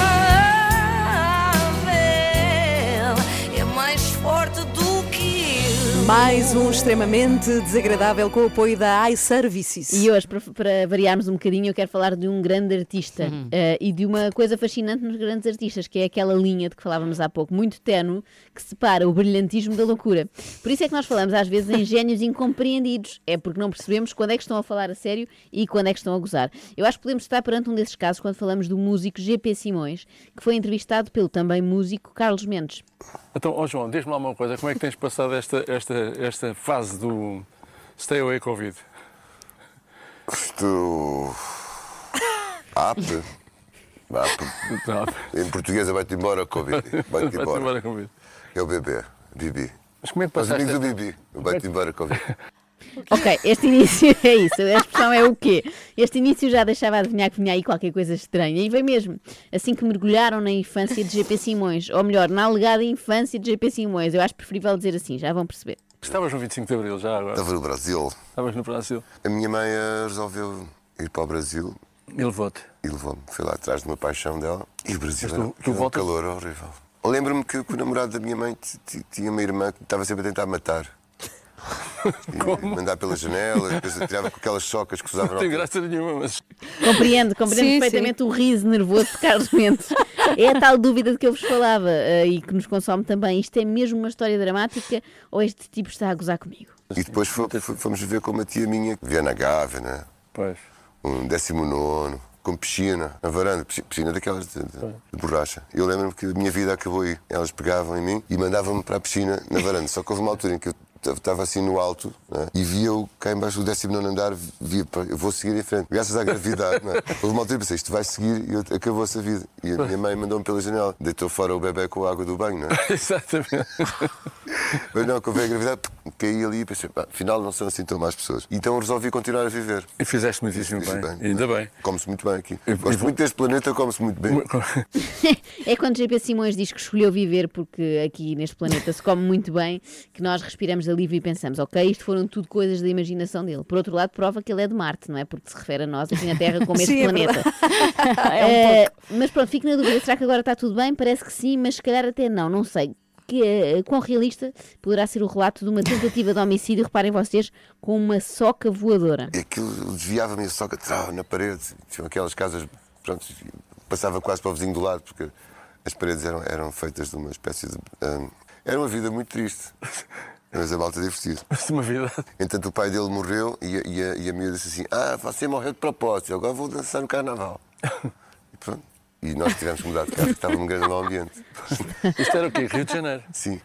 Mais um extremamente desagradável com o apoio da iServices. E hoje, para, para variarmos um bocadinho, eu quero falar de um grande artista eh, e de uma coisa fascinante nos grandes artistas, que é aquela linha de que falávamos há pouco, muito tenue, que separa o brilhantismo da loucura. Por isso é que nós falamos às vezes em gênios incompreendidos. É porque não percebemos quando é que estão a falar a sério e quando é que estão a gozar. Eu acho que podemos estar perante um desses casos quando falamos do músico GP Simões, que foi entrevistado pelo também músico Carlos Mendes. Então, ó João, diz-me lá uma coisa, como é que tens passado esta, esta, esta fase do Stay Away Covid? Apto. Apto. Não, Em português é vai-te embora, Covid. Vai-te embora. embora Covid. É o bebê, Bibi. Mas como é que Os passaste? amigos do esta- Bibi. Vai-te embora, Covid. Ok, este início é isso. A expressão é o quê? Este início já deixava adivinhar que vinha aí qualquer coisa estranha. E veio mesmo. Assim que mergulharam na infância de GP Simões, ou melhor, na alegada infância de GP Simões. Eu acho preferível dizer assim, já vão perceber. Estavas no 25 de Abril já agora? Estava no Brasil. Estavas no Brasil. A minha mãe eh, resolveu ir para o Brasil E levou-te. e levou-me. Fui lá atrás de uma paixão dela. E o Brasil Mas tu- era, tu era um voltas- calor horrível. Lembro-me que, que o namorado da minha mãe tinha uma irmã que estava sempre a tentar matar. E mandar pela janela, depois atirava com aquelas socas que usavam Não tem graça nenhuma, mas. Compreendo, compreendo Sim, perfeitamente o riso nervoso de Carlos Mendes. É a tal dúvida de que eu vos falava eh, e que nos consome também. Isto é mesmo uma história dramática ou este tipo está a gozar comigo? E depois fo- fo- fomos ver com uma tia minha que vivia na Gávea, né? Pois. um décimo nono, com piscina, na varanda, pisci- piscina daquelas de, de- de borracha. Eu lembro-me que a minha vida acabou aí. Elas pegavam em mim e mandavam-me para a piscina na varanda. Só que houve uma altura em que eu estava assim no alto né? e via-o cá embaixo do décimo nono andar, via, para- eu vou seguir em frente, graças à gravidade. Né? Houve uma altura pensei, isto vai seguir e acabou-se a vida. E a minha mãe mandou-me pela janela, deitou fora o bebê com a água do banho. Né? Exatamente. Mas não, quando veio a gravidade, caí ali e pensei, pá, afinal não são assim tão más pessoas. Então resolvi continuar a viver. E fizeste muitíssimo Fiz bem. Ainda bem. Come-se muito bem aqui. Eu- Gosto eu- muito deste planeta, come-se muito bem. É quando GP Simões diz que escolheu viver porque aqui neste planeta se come muito bem, que nós respiramos alívio e pensamos, ok, isto foram tudo coisas da imaginação dele. Por outro lado, prova que ele é de Marte, não é? Porque se refere a nós aqui na Terra como este Sim, é planeta. É um Eh, mas pronto, fico na dúvida, será que agora está tudo bem? Parece que sim, mas se calhar até não, não sei. Que, eh, quão realista poderá ser o relato de uma tentativa de homicídio, reparem vocês, com uma soca voadora. E aquilo desviava-me a soca trau, na parede. Tinham aquelas casas, pronto, passava quase para o vizinho do lado, porque as paredes eram, eram feitas de uma espécie de. hum, era uma vida muito triste. Mas a malta divertida. Uma vida. Entanto, o pai dele morreu e a, e a, e a miúda disse assim: Ah, você morreu de propósito, agora vou dançar no carnaval. E pronto. E nós tivemos que mudar de casa, porque estava num grande mau ambiente. Isto era o quê? Rio de Janeiro. Sim.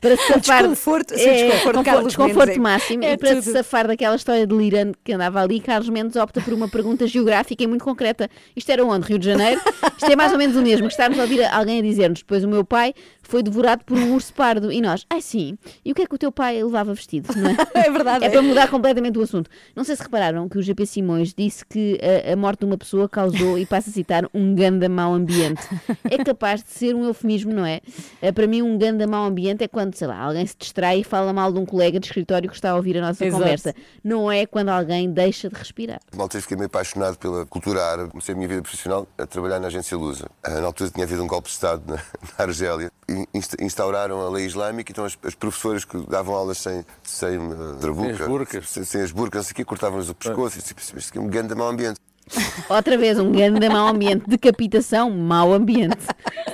Para se safar. Desconforto, sim, é, desconforto de desconforto, Carlos desconforto Mendes, é- máximo. é e para se tudo. safar daquela história delirante que andava ali, Carlos Mendes opta por uma pergunta geográfica e muito concreta. Isto era onde? Rio de Janeiro? Isto é mais ou menos o mesmo. Estarmos a ouvir alguém a dizer-nos. Depois o meu pai foi devorado por um urso pardo. E nós, ai sim. E o que é que o teu pai levava vestido? É? É verdade. É para mudar completamente o assunto. Não sei se repararam que o GP Simões disse que a, a morte de uma pessoa causou, e passa a citar, um ganda mau ambiente. É capaz de ser um eufemismo, não é? Eh, Para mim, um ganda mau ambiente é quando, sei lá, alguém se distrai e fala mal de um colega de escritório que está a ouvir a nossa Exato. conversa. Não é quando alguém deixa de respirar. Na altura fiquei meio apaixonado pela cultura árabe. Comecei a minha vida profissional a trabalhar na agência Lusa. Ah, Na altura tinha havido um golpe de Estado na, na Argélia. E insta- instauraram a lei islâmica, então as, as professoras que davam aulas sem, sem uh, drabuca, Sem as burcas. sem, sem as burcas, não sei o quê, cortavam-nos o pescoço. E disse, isto é um grande mau ambiente. Outra vez, um grande mau ambiente. Decapitação, mau ambiente.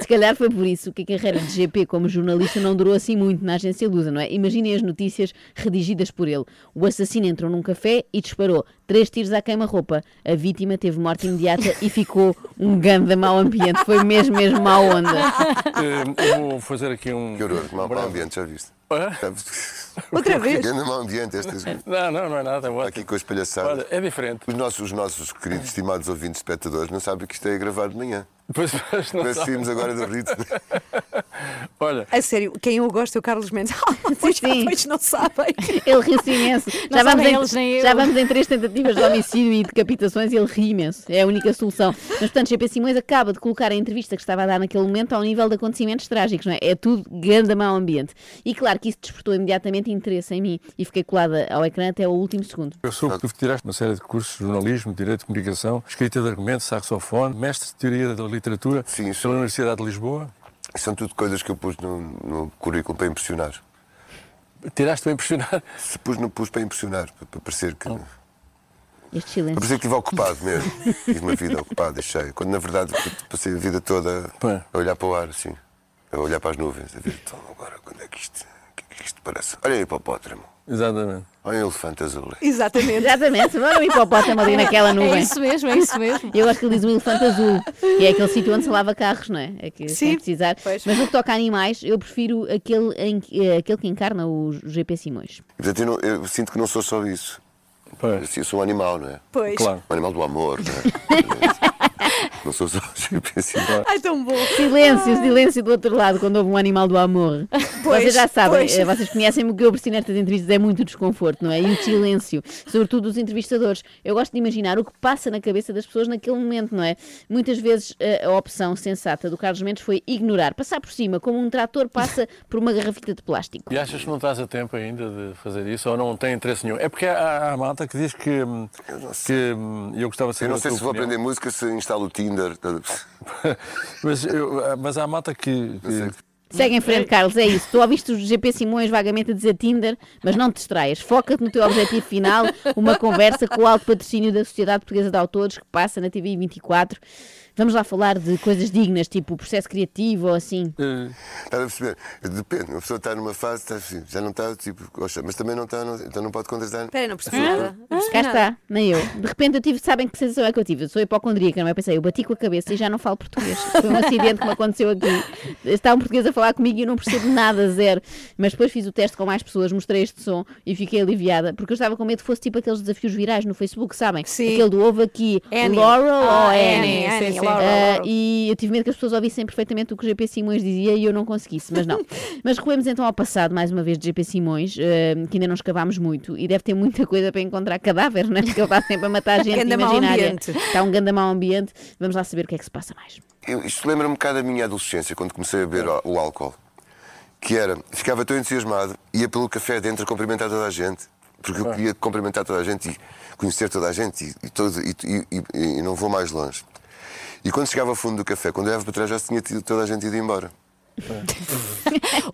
Se calhar foi por isso que a carreira de GP como jornalista não durou assim muito na agência Lusa, não é? Imaginem as notícias redigidas por ele. O assassino entrou num café e disparou três tiros à queima-roupa. A vítima teve morte imediata e ficou um grande mau ambiente. Foi mesmo, mesmo mau onda. Eh, Eu vou fazer aqui um. Que horror, mau, mau ambiente, já viste? Outra vez. Grande mau ambiente, estas, Não, não, não é nada. é ótimo. aqui com as palhaçadas. Olha, é diferente. Os nossos, os nossos queridos, estimados ouvintes, espectadores, não sabem que isto é gravado de manhã. Pois, pois, não Parece que sabe. saímos agora do ritmo. Olha, A sério, quem eu gosto é o Carlos Mendes. Pois, Sim. pois não sabem. Ele riu-se imenso. Já Não vamos, sabem em, eles nem eu. já vamos em três tentativas de homicídio e decapitações e ele ri imenso. É a única solução. Mas, portanto, GP Simões acaba de colocar a entrevista que estava a dar naquele momento ao nível de acontecimentos trágicos, não é? É tudo grande mau ambiente. E claro que isso despertou imediatamente interesse em mim e fiquei colada ao ecrã até o último segundo. eu soube que tu tiraste uma série de cursos de jornalismo, direito de comunicação, escrita de argumentos, saxofone, mestre de teoria da literatura Sim, isso. pela Universidade de Lisboa. São tudo coisas que eu pus no, no currículo para impressionar. Tiraste para impressionar. Se pus, não pus para impressionar, para, para parecer que. Para Este silêncio. parecer que estive ocupado mesmo. Tive uma vida ocupada e cheia. Quando na verdade passei a vida toda a olhar para o ar, assim. A olhar para as nuvens, a ver, então agora quando é que isto. Que é que isto parece? Olha aí para o hipopótamo. Exatamente. Olha um elefante azul. Exatamente. Exatamente, agora o hipopótamo ali naquela nuvem. É isso mesmo, é isso mesmo. Eu acho que ele diz um elefante azul, que é aquele sítio onde se lava carros, não é? É que Sim, sem precisar. pois. Mas no que toca a animais, eu prefiro aquele, eh, aquele que encarna o GP Simões. Portanto, eu, não- eu sinto que não sou só isso. Pois. Eu sou um animal, não é? Pois. Claro. Um animal do amor, não é? não sou só assim. Ai, tão bom. Silêncio, silêncio do outro lado quando houve um animal do amor. Pois, vocês já sabem, pois. eh, vocês conhecem-me, o que eu aprecio nestas entrevistas é muito desconforto, não é? E o silêncio, sobretudo dos entrevistadores. Eu gosto de imaginar o que passa na cabeça das pessoas naquele momento, não é? Muitas vezes eh, a opção sensata do Carlos Mendes foi ignorar, passar por cima, como um trator passa por uma garrafita de plástico. E achas que não estás a tempo ainda de fazer isso ou não tem interesse nenhum? É porque há, há a malta que diz que. hum, que hum, eu gostava de saber Eu não sei se vou opinião. aprender música se instalo o Tinder. mas, eu- mas há a malta que. que- Segue em frente, Carlos, é isso. Tu ouviste o GP Simões vagamente a dizer Tinder, mas não te distraias. Foca-te no teu objetivo final, uma conversa com o alto patrocínio da Sociedade Portuguesa de Autores, que passa na TV 24. Vamos lá falar de coisas dignas, tipo o processo criativo ou assim. eh, Estás a perceber? Depende. Uma pessoa está numa fase, está, assim, já não está, tipo, gosta, mas também não está, não- então não pode contrastar. Espera aí, não percebi nada. Não percebi Cá está, nem eu. De repente eu tive, sabem que sensação é que eu tive? Eu sou hipocondríaca, não é? Pensei, eu bati com a cabeça e já não falo português. Foi um acidente que me aconteceu aqui. Está um português a falar comigo e eu não percebo nada, zero. Mas depois fiz o teste com mais pessoas, mostrei este som e fiquei aliviada, porque eu estava com medo que fosse tipo aqueles desafios virais no Facebook, sabem? Sim. Aquele do ovo aqui, Annie. Laurel Ah, ou Annie, Annie? Annie, Ah, Laurel. e eu tive medo que as pessoas ouvissem perfeitamente o que o GP Simões dizia e eu não conseguisse, mas não. mas recuemos então ao passado, mais uma vez, de GP Simões, eh, que ainda não escavámos muito e deve ter muita coisa para encontrar cadáveres, não é? Porque ele está sempre a matar gente Ganda mau imaginária. ambiente. Está um ganda mau ambiente. Vamos lá saber o que é que se passa mais. Eu- isto lembra-me um bocado da minha adolescência, quando comecei a beber o, o álcool. Que era, ficava tão entusiasmado, ia pelo café dentro a cumprimentar toda a gente. Porque eu queria cumprimentar toda a gente e conhecer toda a gente e, e todo, e, e- e- e não vou mais longe. E quando chegava ao fundo do café, quando eu olhava para trás, já tinha tido toda a gente ido embora.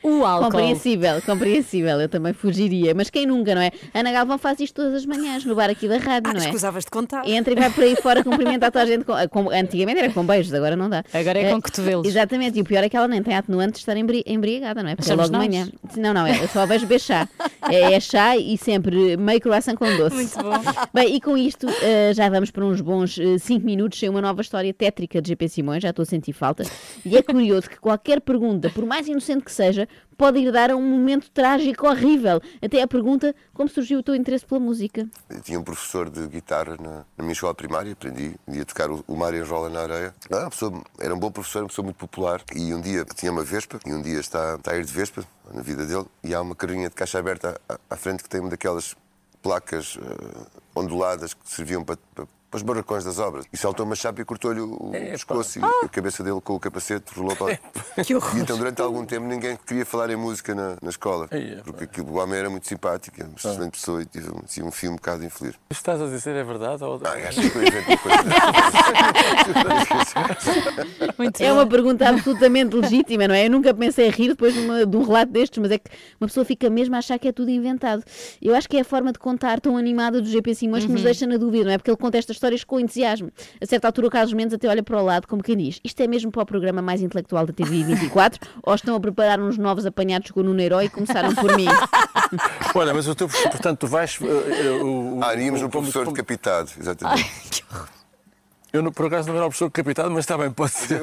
O álcool. Compreensível, compreensível. Eu também fugiria. Mas quem nunca, não é? Ana Galvão faz isto todas as manhãs no bar aqui da rádio, Ah, não é? escusavas de contar. Entra e vai por aí fora cumprimentar toda a gente. Com, com- antigamente era com beijos, agora não dá. Agora é com cotovelos. Exatamente, e o pior é que ela nem tem atenuante de estar embri- embriagada, não é? Porque é logo de manhã. Não, não, é, eu só vejo beber chá. É, é chá e sempre meio croissant com doce. Muito bom. Bem, e com isto eh, já vamos para uns bons 5 minutos sem uma nova história tétrica de GP Simões, já estou a sentir falta. E é curioso que qualquer pergunta, por mais inocente que seja, pode ir dar a um momento trágico horrível. Até a pergunta como surgiu o teu interesse pela música. Eu tinha um professor de guitarra na, na minha escola primária, aprendi a tocar o, o e rola na areia. Ah, uma pessoa- era um bom professor, uma pessoa muito popular. E um dia tinha uma Vespa, e um dia está, está a ir de Vespa, na vida dele, e há uma carrinha de caixa aberta à, à frente que tem uma daquelas placas eh, onduladas que serviam para, para, para os barracões das obras. E saltou uma chapa e cortou-lhe o, o pescoço e a cabeça dele com o capacete rolou para. Que horror. E então, durante algum tempo, ninguém queria falar em música na, na escola. É Porque aquilo, o homem era muito simpático, era uma excelente pessoa e tive um, um um bocado infeliz. Estás a dizer é verdade? Ou... Ah, acho que uma coisa. Muito É bom. uma pergunta absolutamente legítima, não é? Eu nunca pensei em rir depois de, uma- de um relato destes, mas é que uma pesua fica mesmo a achar que é tudo inventado. Eu acho que é a forma de contar tão animada do GP Simões que nos deixa na dúvida, não é? Porque ele conta estas histórias com entusiasmo. A certa altura, o Carlos Mendes até olha para o lado como quem diz: Isto é mesmo para o programa mais intelectual da TV 24 ou estão a preparar uns novos apanhados com o Nuno Herói e começaram por mim? Olha, mas o teu portanto, tu vais. eh, o- o- Ah, íamos o- no professor como- decapitado, exatamente. Eu, por acaso, não era o professor decapitado, mas está bem, pode ser.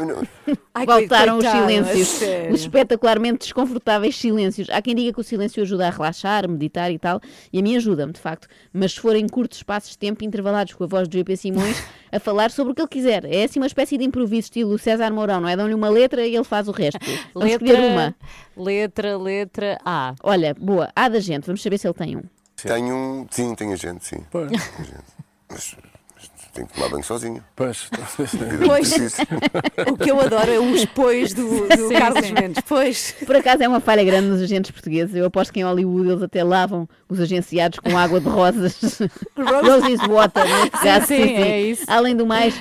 Ai, Voltaram os a silêncios, os espetacularmente desconfortáveis silêncios. Há quem diga que o silêncio ajuda a relaxar, meditar e tal, e a mim ajuda-me, de facto. Mas se forem curtos espaços de tempo intervalados com a voz do GP Simões a falar sobre o que ele quiser, é assim uma espécie de improviso, estilo César Mourão, não é? Dão-lhe uma letra e ele faz o resto. Vamos escolher uma. letra, letra A. Olha, boa, há da gente, vamos saber se ele tem um. Tenho um. Sim, tenho gente, sim. Pois. Tenho gente. Mas tenho que tomar banho sozinho. Pois. Vida Pois. O que eu adoro é os pois do, do Sim, Carlos sim. Mendes. Pois. Por acaso é uma falha grande nos agentes portugueses. Eu aposto que em Hollywood eles até lavam os agenciados com água de rosas. Roses water, neste caso. sim, é isso. Além do mais,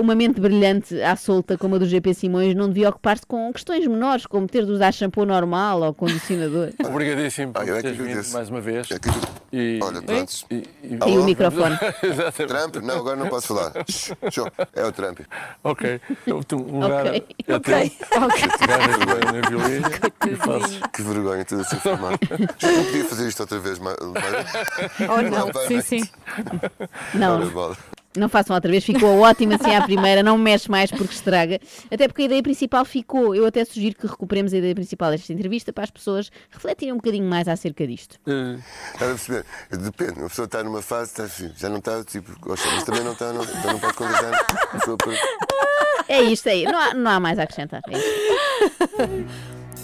uma mente brilhante à solta como a do GP Simões não devia ocupar-se com questões menores, como ter de usar shampoo normal ou condicionador. Obrigadíssimo por Ah, eu é que teres vindo agradeço. mais uma vez. É que- E, Olha, pronto. e, e- E o microfone. Trump? Não, agora não posso falar. É o Trump. Ok. Eu tenho um lugar Ok. é Ok, teu. ok. Pegar na- na violina e fazes. Que vergonha, tudo assim formado. Eu podia fazer isto outra vez, mais. Oh, não. Sim, sim. Não. Não façam outra vez, ficou ótima assim à primeira, não mexe mais porque estraga. Até porque a ideia principal ficou. Eu até sugiro que recuperemos a ideia principal desta entrevista para as pessoas refletirem um bocadinho mais acerca disto. Estás a perceber? Depende, uma pessoa está numa fase, está assim, já não está, tipo, gosta, mas também não está, não, então não pode condicionar a pessoa por. É isto aí, não há, não há mais a acrescentar. É isto.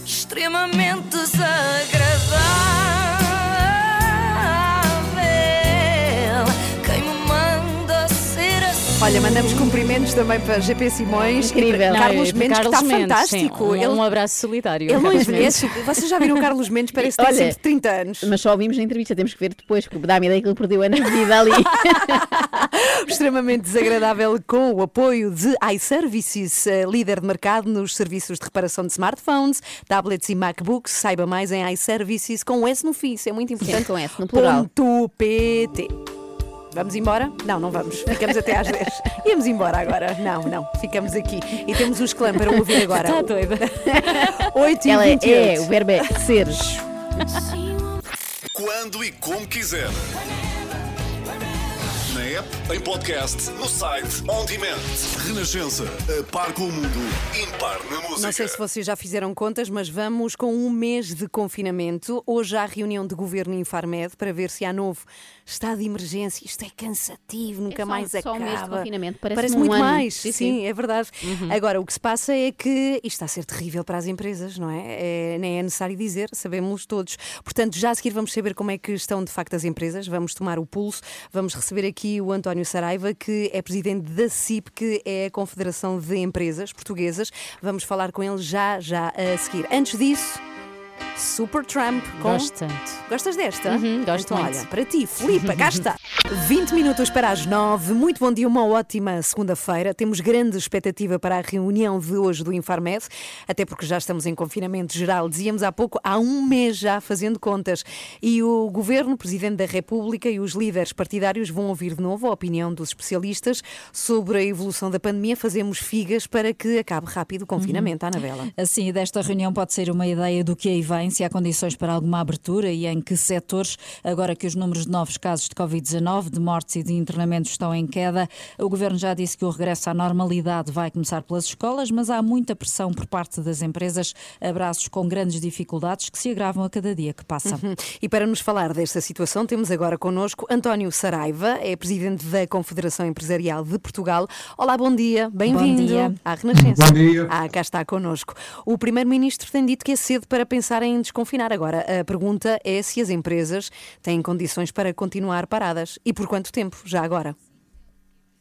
extremamente desagradável. Olha, mandamos cumprimentos também para GP Simões Incrível. e para Carlos para Mendes, que Carlos está Mendes, fantástico. sim, um, ele, um abraço solitário. ele não envelhece. Vocês já viram o Carlos Mendes? Parece que tem Olha, sempre 30 anos. Mas só ouvimos na entrevista, temos que ver depois, porque dá-me a ideia que ele perdeu de vida ali. Extremamente desagradável com o apoio de iServices, eh, líder de mercado nos serviços de reparação de smartphones, tablets e MacBooks. Saiba mais em iServices com S no fim, isso é muito importante. com S, no plural. Ponto PT. Vamos embora? Não, não vamos. Ficamos até às 10. Íamos embora agora. Não, não. Ficamos aqui. E temos os clã para ouvir agora. Está doida. 8 e Ela é, 28. é, o verbo é ser. Quando e como quiser. Na app, em podcast, no site, on demand. Renascença, a par com o mundo, impar na música. Não sei se vocês já fizeram contas, mas vamos com um mês de confinamento. Hoje há reunião de governo em Infarmed para ver se há novo estado de emergência. Isto é cansativo, nunca É só- mais só acaba. um mês de confinamento, parece-me muito um ano. mais. Sim, Sim, sim. é verdade. Agora, o que se passa é que isto está a ser terrível para as empresas, não é? é? Nem é necessário dizer, sabemos todos. Portanto, já a seguir vamos saber como é que estão de facto as empresas, vamos tomar o pulso, vamos receber aqui o António Saraiva, que é presidente da CIP, que é a Confederação de Empresas Portuguesas. Vamos falar com ele já, já a seguir. Antes disso, Super Trump com. Gosto tanto. Gostas desta? Uhum, gosto então, muito. olha, para ti, Filipa, cá está. 20 minutos para as 9. Muito bom dia, uma ótima segunda-feira. Temos grande expectativa para a reunião de hoje do Infarmed, até porque já estamos em confinamento geral. Dizíamos há pouco, há um mês já fazendo contas. E o Governo, o Presidente da República e os líderes partidários vão ouvir de novo a opinião dos especialistas sobre a evolução da pandemia. Fazemos figas para que acabe rápido o confinamento, Ana Bela. Assim, desta reunião pode ser uma ideia do que aí vem, se há condições para alguma abertura e em que setores, agora que os números de novos casos de Covid-19, de mortes e de internamentos estão em queda. O Governo já disse que o regresso à normalidade vai começar pelas escolas, mas há muita pressão por parte das empresas, abraços com grandes dificuldades que se agravam a cada dia que passa. Uhum. E para nos falar desta situação, temos agora connosco António Saraiva, é presidente da Confederação Empresarial de Portugal. Olá, bom dia, bem-vindo à Renascença. Bom dia. Ah, cá está connosco. O Primeiro-Ministro tem dito que é cedo para pensar em desconfinar. Agora, a pergunta é se as empresas têm condições para continuar paradas e por quanto tempo, já agora.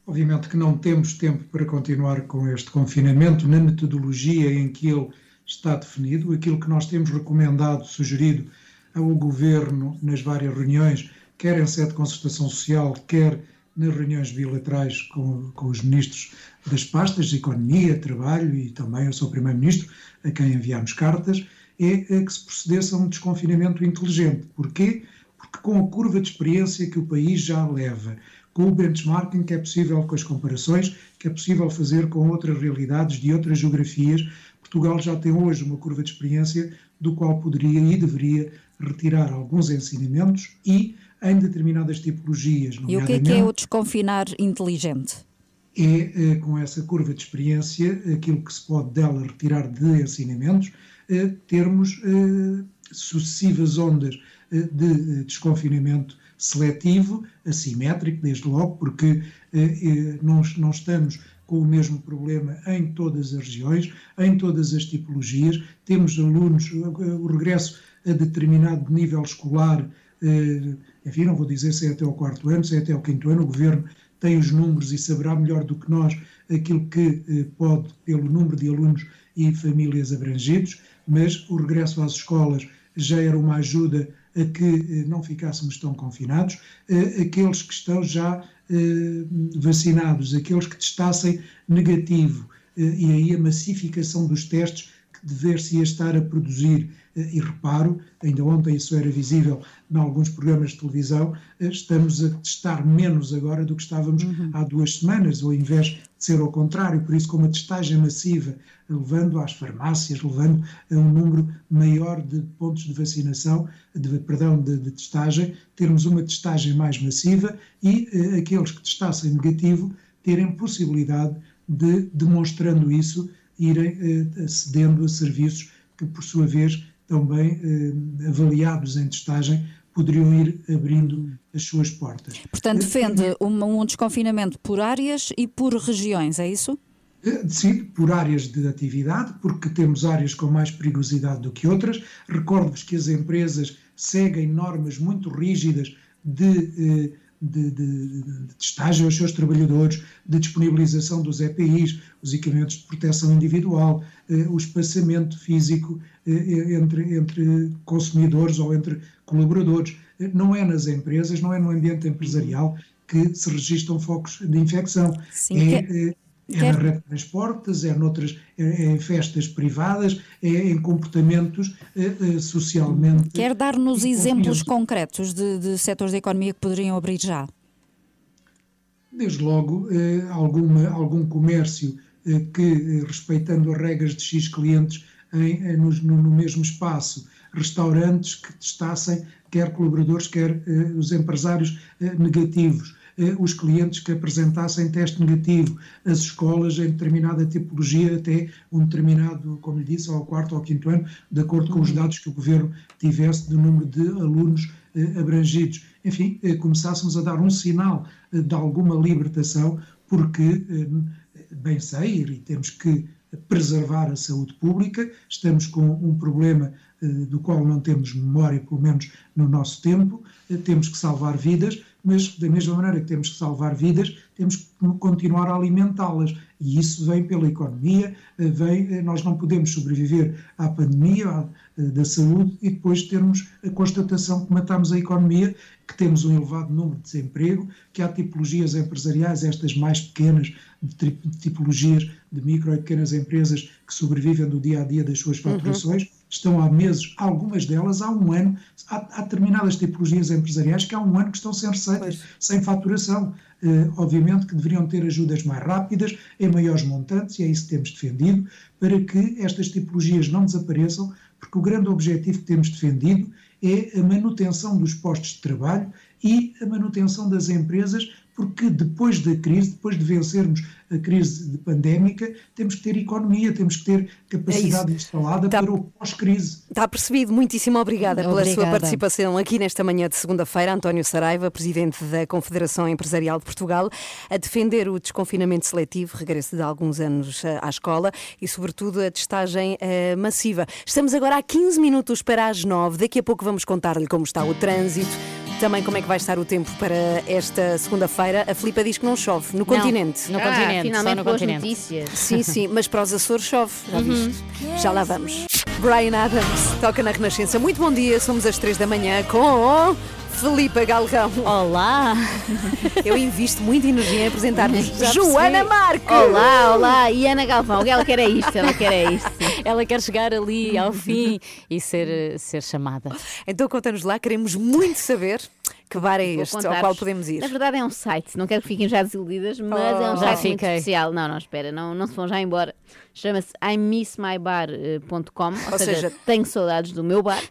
Obviamente que não temos tempo para continuar com este confinamento na metodologia em que ele está definido. Aquilo que nós temos recomendado, sugerido ao Governo nas várias reuniões, quer em sede de concertação social, quer nas reuniões bilaterais com, com os ministros das pastas Economia, Trabalho e também o seu Primeiro-Ministro, a quem enviamos cartas, é que se procedesse a um desconfinamento inteligente. Porquê? Porque com a curva de experiência que o país já leva, com o benchmarking que é possível, com as comparações que é possível fazer com outras realidades de outras geografias, Portugal já tem hoje uma curva de experiência do qual poderia e deveria retirar alguns ensinamentos e, em determinadas tipologias, E o que é que é o desconfinar inteligente? é, eh, com essa curva de experiência, aquilo que se pode dela retirar de ensinamentos, termos eh, sucessivas ondas eh, de eh, desconfinamento seletivo, assimétrico, desde logo, porque não, não estamos com o mesmo problema em todas as regiões, em todas as tipologias. Temos alunos, o regresso a determinado nível escolar, enfim, não vou dizer se é até o quarto ano, se é até o quinto ano, o Governo tem os números e saberá melhor do que nós aquilo que pode, pelo número de alunos e famílias abrangidos, mas o regresso às escolas já era uma ajuda a que eh, não ficássemos tão confinados. Eh, Aqueles que estão já eh, vacinados, aqueles que testassem negativo, e aí a massificação dos testes que dever-se estar a produzir. E reparo, ainda ontem isso era visível em alguns programas de televisão, estamos a testar menos agora do que estávamos há duas semanas, ao invés ser ao contrário, por isso com uma testagem massiva, levando às farmácias, levando a um número maior de pontos de vacinação, de, perdão, de, de testagem, termos uma testagem mais massiva e eh, aqueles que testassem negativo terem possibilidade de, demonstrando isso, irem eh, acedendo a serviços que, por sua vez, também eh, avaliados em testagem, poderiam ir abrindo as suas portas. Portanto, defende uma- um desconfinamento por áreas e por regiões, é isso? Eh, Sim, por áreas de atividade, porque temos áreas com mais perigosidade do que outras. Recordo-vos que as empresas seguem normas muito rígidas de, eh, de, de, de testagem aos seus trabalhadores, de disponibilização dos EPIs, os equipamentos de proteção individual, eh, o espaçamento físico eh, entre, entre consumidores ou entre colaboradores. Eh, Não é nas empresas, não é no ambiente empresarial que se registram focos de infecção. Sim, é, quer- eh, é quer- na rede de transportes, é, noutras, é, é em festas privadas, é em comportamentos eh, eh, socialmente. Quer dar-nos exemplos concretos de, de setores da economia que poderiam abrir já? Desde logo, eh, alguma, algum comércio eh, que, eh, respeitando as regras de X clientes em, eh, nos- no, no mesmo espaço, restaurantes que testassem quer colaboradores, quer eh, os empresários eh, negativos, eh, os clientes que apresentassem teste negativo, as escolas em determinada tipologia, até um determinado, como lhe disse, ao quarto ou quinto ano, de acordo com os dados que o governo tivesse do número de alunos eh, abrangidos. Enfim, eh, começássemos a dar um sinal eh, de alguma libertação, porque, eh, bem sei, e temos que preservar a saúde pública, estamos com um problema eh, do qual não temos memória, pelo menos no nosso tempo, eh, temos que salvar vidas, mas da mesma maneira que temos que salvar vidas, temos que continuar a alimentá-las. E isso vem pela economia, eh, vem, eh, nós não podemos sobreviver à pandemia eh, da saúde e depois termos a constatação que matamos a economia, que temos um elevado número de desemprego, que há tipologias empresariais, estas mais pequenas, de tipologias de micro e pequenas empresas que sobrevivem do dia a dia das suas faturações, estão há meses, algumas delas há um ano, há, há determinadas tipologias empresariais que há um ano que estão sem receitas, sem faturação. Eh, obviamente que deveriam ter ajudas mais rápidas, em maiores montantes, e é isso que temos defendido, para que estas tipologias não desapareçam, porque o grande objetivo que temos defendido é a manutenção dos postos de trabalho e a manutenção das empresas, porque depois da crise, depois de vencermos a crise de pandémica, temos que ter economia, temos que ter capacidade instalada para o pós-crise. Está percebido. Muitíssimo obrigada pela sua Obrigada. participação aqui nesta manhã de segunda-feira. António Saraiva, presidente da Confederação Empresarial de Portugal, a defender o desconfinamento seletivo, regresso de alguns anos eh, à escola e, sobretudo, a testagem eh, massiva. Estamos agora a 15 minutos para as 9. Daqui a pouco vamos contar-lhe como está o trânsito. Também como é que vai estar o tempo para esta segunda-feira. A Filipa diz que não chove no continente. No Ah, continente, finalmente só no boas continente. notícias. Sim, sim, mas para os Açores chove, já viste? Já lá vamos. Brian Adams toca na Renascença. Muito bom dia, somos às três da manhã com Felipe Galrão. Olá! Eu invisto muita energia em apresentar-vos Já Joana. Marques. Olá, olá, e Ana Galvão, ela quer é isto, ela quer é isto. Ela quer chegar ali ao fim e ser, ser chamada. Então conta-nos lá, queremos muito saber que bar é este ao qual podemos ir. Na verdade é um site, não quero que fiquem já desiludidas, mas Oh. é um Já site muito fiquei. especial. Não, não, espera, não, não se vão já embora. Chama-se imissmybar.com, ou, Ou seja, seja- tenho saudades do meu bar.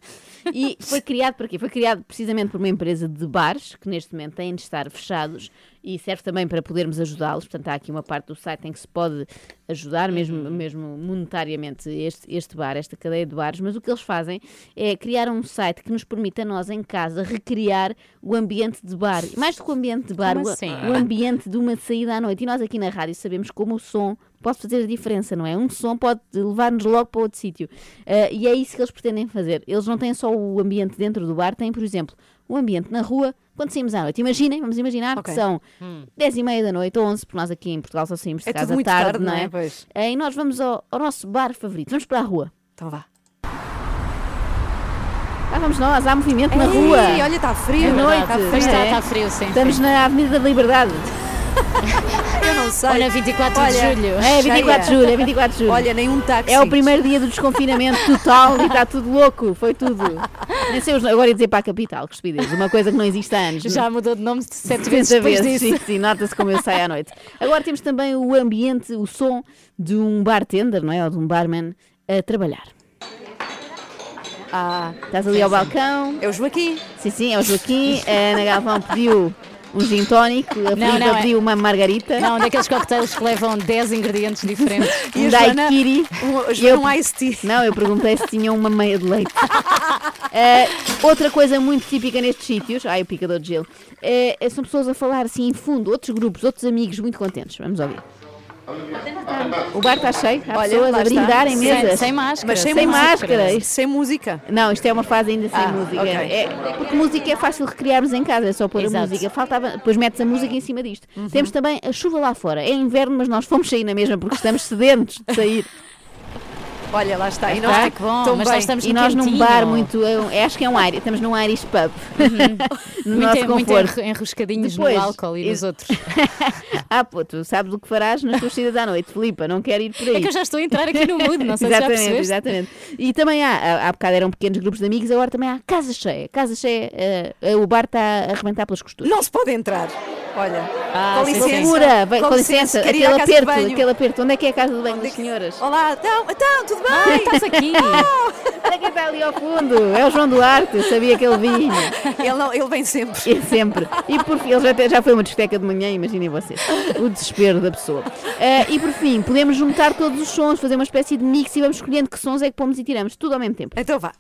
E foi criado para quê? Foi criado precisamente por uma empresa de bares que neste momento têm de estar fechados e serve também para podermos ajudá-los. Portanto, há aqui uma parte do site em que se pode ajudar, mesmo, mesmo monetariamente, este, este bar, esta cadeia de bares. Mas o que eles fazem é criar um site que nos permite a nós em casa recriar o ambiente de bar. Mais do que o ambiente de bar, o, assim? o ambiente de uma saída à noite. E nós aqui na rádio sabemos como o som pode fazer a diferença, não é? Um som pode levar-nos logo para outro sítio. Ah, e é isso que eles pretendem fazer. Eles não têm só o ambiente dentro do bar, têm, por exemplo, o ambiente na rua quando saímos à noite. Imaginem, vamos imaginar Ok. que são 10 e meia da noite, ou 11, porque nós aqui em Portugal só saímos de É casa tudo muito tarde, tarde, não é? é? Pois. Ah, E nós vamos ao, ao nosso bar favorito, vamos para a rua. Então vá. Ah, vamos nós, há movimento na Ei, rua. olha, está frio. À noite. Está frio, está, é. está frio, sim. Estamos sim. na Avenida da Liberdade. Eu não sei. Ou na 24 Olha, de julho. É 24 de julho, é 24 de julho. Olha, nem um táxi. É o primeiro dia do desconfinamento total e está tudo louco, foi tudo. Nem sei Agora ia dizer para a capital, que estupidez. Uma coisa que não existe há anos. Já mudou de nome sete 70 vezes depois vezes, disso. sim, sim, nota-se como eu saio à noite. Agora temos também o ambiente, o som de um bartender, não é? Ou de um barman a trabalhar. Ah, Estás ali ao balcão. é o Joaquim. Sim, sim, é o Joaquim. A Ana Galvão pediu um gin tónico, a Não, Filipa não, é- uma margarita. Não, daqueles coquetéis que levam 10 ingredientes diferentes. Um a Joana- daiquiri. Um, E eu- um iced tea. Não, eu perguntei se tinham uma meia de leite. Eh, outra coisa muito típica nestes sítios, ai o picador de gelo, eh, são pessoas a falar assim em fundo, outros grupos, outros amigos muito contentes. Vamos ouvir. O bar está cheio, há Olha, pessoas a brindar em Sem, mesas. sem máscara. Mas sem, Sem música. máscara. Isto- Sem música. Não, isto é uma fase ainda sem Ah, música. ok. É, porque música é fácil recriarmos em casa, é só pôr Exato. a música. Faltava, depois metes a música em cima disto. Uhum. Temos também a chuva lá fora. É inverno, mas nós fomos sair na mesma porque estamos sedentos de sair. Olha, lá está. E nós Ah, que bom, mas nós estamos E nós num bar muito. eu acho que é um Irish, estamos num Irish pub. no Muito, nosso muito conforto. enro- enroscadinhos Depois, no álcool e nos outros. ah, pô, tu sabes o que farás nas tuas saídas à noite, Filipa, não quero ir por aí. É que eu já estou a entrar aqui no mood, não sei se já exatamente, percebeste. exatamente. E também há, há, há bocado eram pequenos grupos de amigos, agora também há casa cheia. Casa cheia, eh, eh, o bar está a arrebentar pelas costuras. Não se pode entrar. Olha, Ah, com licença. Loucura, Com com licença, licença, aquele aperto, aquele aperto. Onde é que é a casa de banho das é que- senhoras? Olá, então, então tudo bem? Ah, estás aqui. Olha quem está ali ao fundo, é o João Duarte, eu sabia que ele vinha. Ele, não, ele vem sempre. E sempre. E por fim, ele já, já foi uma discoteca de manhã, imaginem vocês. O desespero da pessoa. Eh, e por fim, podemos juntar todos os sons, fazer uma espécie de mix e vamos escolhendo que sons é que pomos e tiramos, tudo ao mesmo tempo. Então vá.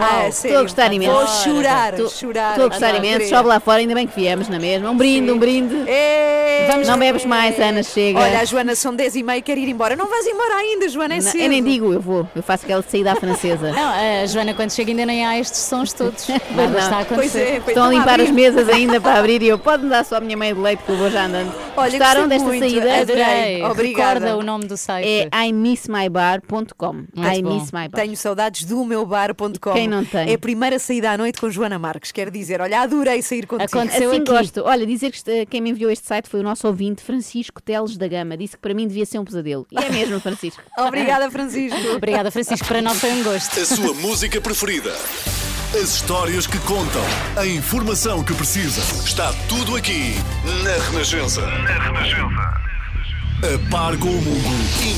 Ah, estou a gostar imenso. Vou chorar, Estou- chorar. Estou a gostar Adoro. imenso, chove lá fora, ainda bem que viemos na mesma. Um brinde, um brinde. Ei, Vamos, não bebes mais, Ana, chega. Olha, a Joana, são 10 e meia, quer ir embora. Não vais embora ainda, Joana, é Não, cedo. eu nem digo, eu vou, eu faço aquela saída à francesa. Não, a Joana, quando chega, ainda nem há estes sons todos. Nada não. está a Pois acontecer. é, pois Estão a limpar abrir. as mesas ainda para abrir e eu, pode-me dar só a minha meia de leite que eu vou já andando. Olha, Gostaram desta muito, saída? Adorei. Obrigada. Recorda o nome do site. É imissmybar.com. Imissmybar. Tenho saudades do meu bar.com. Quem não tem? É a primeira saída à noite com Joana Marques. Quer dizer, olha, adorei sair contigo. Aconteceu Assim aqui. gosto. Olha, dizer que quem me enviou este site foi o nosso ouvinte Francisco Teles da Gama. Disse que para mim devia ser um pesadelo. E é mesmo, Francisco. Obrigada, Francisco. Obrigada, Francisco. Para nós foi um gosto. A sua música preferida. As histórias que contam. A informação que precisa. Está tudo aqui na Renascença. Na Renascença. A par com o mundo.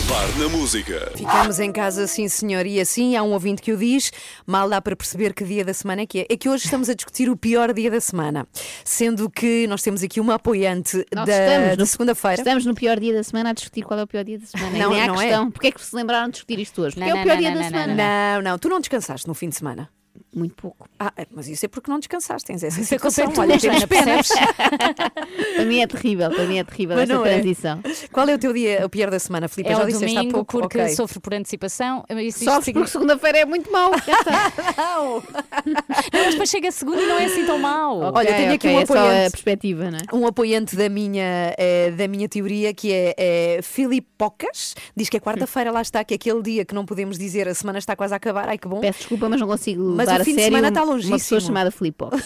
Impar na música. Ficamos em casa, sim senhor, e assim há um ouvinte que o diz, mal dá para perceber que dia da semana é que é. É que hoje estamos a discutir o pior dia da semana, sendo que nós temos aqui uma apoiante Nós da, estamos da no- segunda-feira. Estamos no pior dia da semana a discutir qual é o pior dia da semana. Não, Nem há não é. questão. Porquê é que se lembraram de discutir isto hoje? Porque Não, é o não, pior não, dia não, da não, semana. Não, não, tu não descansaste no fim de semana. Muito pouco. Ah, é, mas isso é porque não descansaste, tens essa Isso é culpa Olha, temos Joana, pena. percebes? Para mim é terrível, para mim é terrível Mas esta não é. transição. Qual é o teu dia, o pior da semana, Filipe? É Já o disseste domingo pouco. porque ok. sofro por antecipação. Isso, isto Sofres significa- porque segunda-feira é muito mau. Não. Não, mas depois chega a segunda e não é assim tão mau. Olha, Ok, tenho aqui ok, um é só apoiante. a perspectiva, não é? Um apoiante da minha, eh, da minha teoria, que é, é Filipe Pocas, diz que é quarta-feira, lá está, que é aquele dia que não podemos dizer a semana está quase a acabar, ai que bom. Peço desculpa, mas não consigo Mas levar o fim a de semana está uma longíssimo. pessoa chamada Filipocas.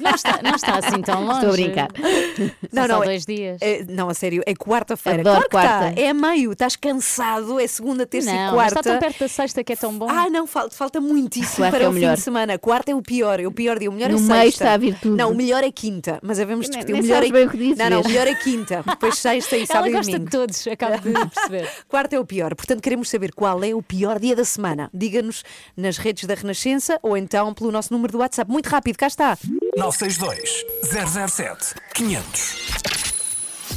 Não está, não está assim tão longe. Estou a brincar. São Não, só não, é- dois dias. É, não, a sério, é quarta-feira. Adoro claro que quarta. está, é meio, estás cansado, é segunda, terça não, e quarta. está tão perto da sexta que é tão bom. Ah, não, falta, falta muitíssimo Quarta para é o o fim melhor. de semana. Quarta é o pior, é o pior dia. O melhor No é meio sexta. está a vir tudo. Não, o melhor é quinta, mas havemos discutir. nem o melhor é... bem o que dizes, Não, não, o melhor é quinta, depois sexta e sábado e gosta de domingo. todos, acabo de perceber. Quarta é o pior, portanto queremos saber qual é o pior dia da semana. Diga-nos nas redes da Renascença ou então pelo nosso número do WhatsApp. Muito rápido, cá está. 962 007 500.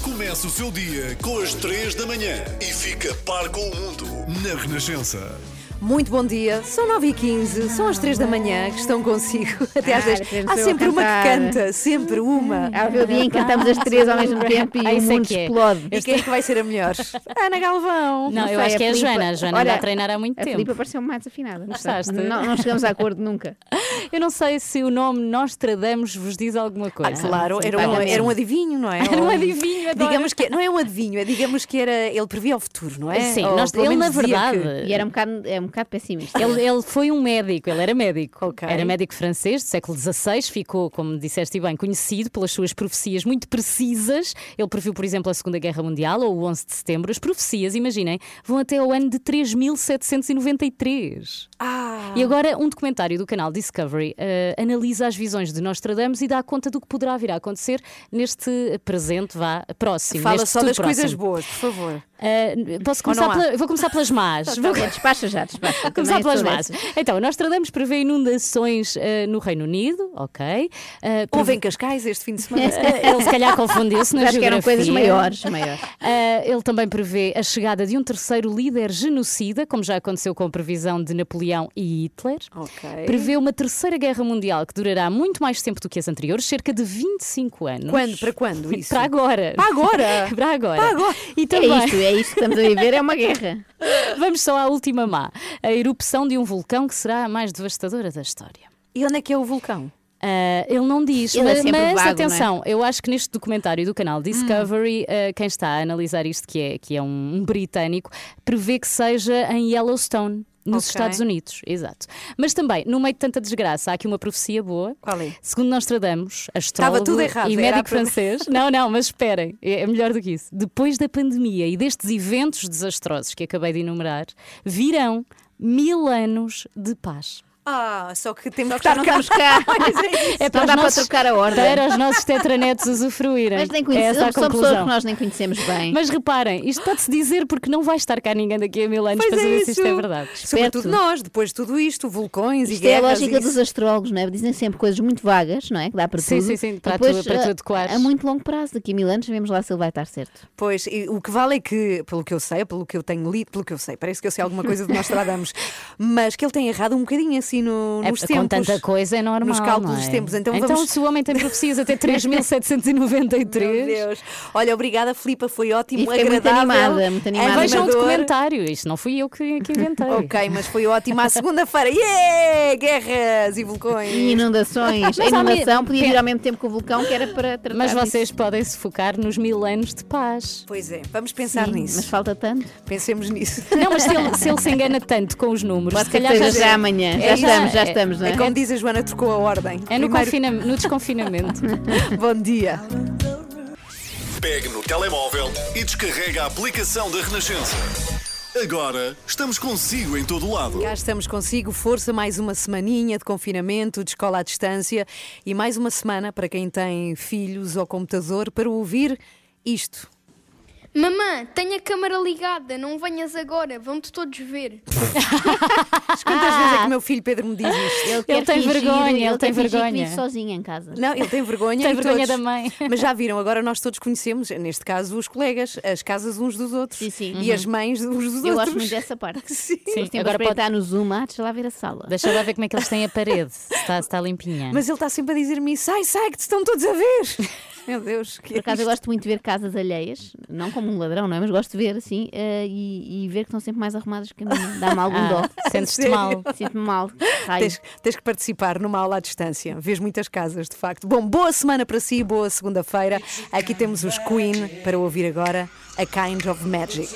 Comece o seu dia com as 3 da manhã e fica par com o mundo na Renascença. Muito bom dia, são 9h15, são as 3 da manhã que estão consigo até às Ah, 10. depois Há sempre uma que canta, sempre uma. Há o dia em que cantamos as três ao mesmo tempo e Ah, o isso é mundo que é. explode. E quem é que vai ser a melhor? Ana Galvão. Não, eu sei, acho que é a Joana. A Joana Olha, anda a treinar há muito A tempo. Filipa pareceu mais afinada. Gostaste? Não, não chegamos a acordo nunca. Eu não sei se o nome Nostradamus vos diz alguma Ah, coisa. claro, era um, era um adivinho, não é? Era um adivinho, adoro. Digamos que não é um adivinho, é digamos que era ele previa o futuro, não é? Sim, Ou nós- ele na verdade. E era um bocado, é um bocado pessimista. Ele, ele foi um médico, ele era médico. Ok. Era médico francês do século XVI, ficou, como disseste bem, conhecido pelas suas profecias muito precisas. Ele previu, por exemplo, a Segunda Guerra Mundial ou o 11 de Setembro. As profecias, imaginem, vão até ao ano de 3793. Ah, E agora, um documentário do canal Discovery eh, analisa as visões de Nostradamus e dá conta do que poderá vir a acontecer neste presente, vá, próximo. fala só das futuro coisas próximo. boas, por favor. Eh, posso começar pela- vou começar pelas más. Vou- Então, despacha já, despacha. Começar Também pelas más. Então, Nostradamus prevê inundações eh, no Reino Unido, ok. Eh, Houve em Cascais este fim de semana. Ele se calhar confundiu-se na Acho que eram coisas geografia. maiores, maiores. Ele também prevê a chegada de um terceiro líder genocida, como já aconteceu com a previsão de Napoleão e Hitler. Ok. Prevê uma terceira guerra mundial que durará muito mais tempo do que as anteriores, cerca de 25 anos. Quando? Para quando isso? Para agora. Para agora? Para agora. Para agora. E É também, isto, é isto que estamos a viver, é uma guerra. vamos só à última má. A erupção de um vulcão que será a mais devastadora da história. E onde é que é o vulcão? Ah, ele não diz, Ele é mas, sempre mas vago, atenção, eu acho que neste documentário do canal Discovery, ah, quem está a analisar isto, que é, que é um, um britânico, prevê que seja em Yellowstone. Nos Ok. Estados Unidos, exato. Mas também, no meio de tanta desgraça, há aqui uma profecia boa. Qual é? Segundo Nostradamus, astrólogo errado, e médico francês. Não, não, mas esperem, é é melhor do que isso. Depois da pandemia e destes eventos desastrosos que acabei de enumerar, virão mil anos de paz. Ah, só que temos Só que estar cá. cá. É Não dá para trocar a ordem. Para os nossos tetranetos usufruírem. Mas nem É conhecemos, a são pessoas que nós nem conhecemos bem. Mas reparem, isto pode-se dizer porque não vai estar cá ninguém daqui a mil anos Pois para é saber se isto é verdade. Sobretudo Esperto. nós, depois de tudo isto, vulcões Isto e é a guerras. lógica dos astrólogos, não é? Dizem sempre coisas muito vagas, não é? Que dá para Sim, tudo. sim, sim, para E depois, tu- para tu a- muito longo prazo, daqui a mil anos, vemos lá se ele vai estar certo. Pois, e o que vale é que, pelo que eu sei, pelo que eu tenho lido, pelo que eu sei, parece que eu sei alguma coisa de Nostradamus, mas que ele tem errado um bocadinho assim no, É, nos com tempos. tanta coisa é normal. Nos cálculos é? dos tempos. Então, então vamos... se o homem tem profecias até Meu 3793. Deus. Olha, obrigada, Filipa, foi ótimo, E fiquei muito agradável. animada, muito animada. Vejam o documentário, isto não fui eu que, que inventei. Ok, mas foi ótimo. À segunda-feira, yeah! Guerras e vulcões. E inundações. Mas a inundação me- podia vir ao mesmo tempo que o vulcão, que era para tratar Mas disso. vocês podem se focar nos mil anos de paz. Pois é, vamos pensar Sim, nisso. Mas falta tanto. Pensemos nisso. Não, mas se ele, se ele se engana tanto com os números, Pode se calhar seja já amanhã. Já É, estamos, já é- estamos, não é? É como diz a Joana, trocou a ordem. É no, Primeiro- confina- no desconfinamento. Bom dia. Pegue no telemóvel e descarrega a aplicação da Renascença. Agora estamos consigo em todo lado. Cá estamos consigo, força, mais uma semaninha de confinamento, de escola à distância e mais uma semana para quem tem filhos ou computador para ouvir isto. Mamã, tenho a câmara ligada, não venhas agora, vão-te todos ver. Quantas vezes é que o meu filho Pedro me diz isto? Ele, quer tem fingir- vergonha, ele ele tem quer fingir que vergonha. vive sozinho em casa. Não, ele tem vergonha. Tem vergonha todos. da mãe. Mas já viram, agora nós todos conhecemos, neste caso, os colegas, as casas uns dos outros Sim, sim. e as mães uns dos Eu outros. gosto muito dessa parte. Sim. Sim, Agora pode, estar no Zoom, ah, deixa lá ver a sala. deixa lá ver como é que eles têm a parede, se está, se está limpinha. Mas ele está sempre a dizer-me isso. Sai, sai, que te estão todos a ver. Meu Deus, que Por acaso eu isto? gosto muito de ver casas alheias, não como um ladrão, não é? Mas gosto de ver assim eh, e, e ver que estão sempre mais arrumadas que a minha. Dá-me algum Ah, dó. Sentes-te mal. Sinto-me mal. Tens, tens que participar numa aula à distância. Vês muitas casas, de facto. Bom, boa semana para si, boa segunda-feira. Aqui temos os Queen para ouvir agora A Kind of Magic.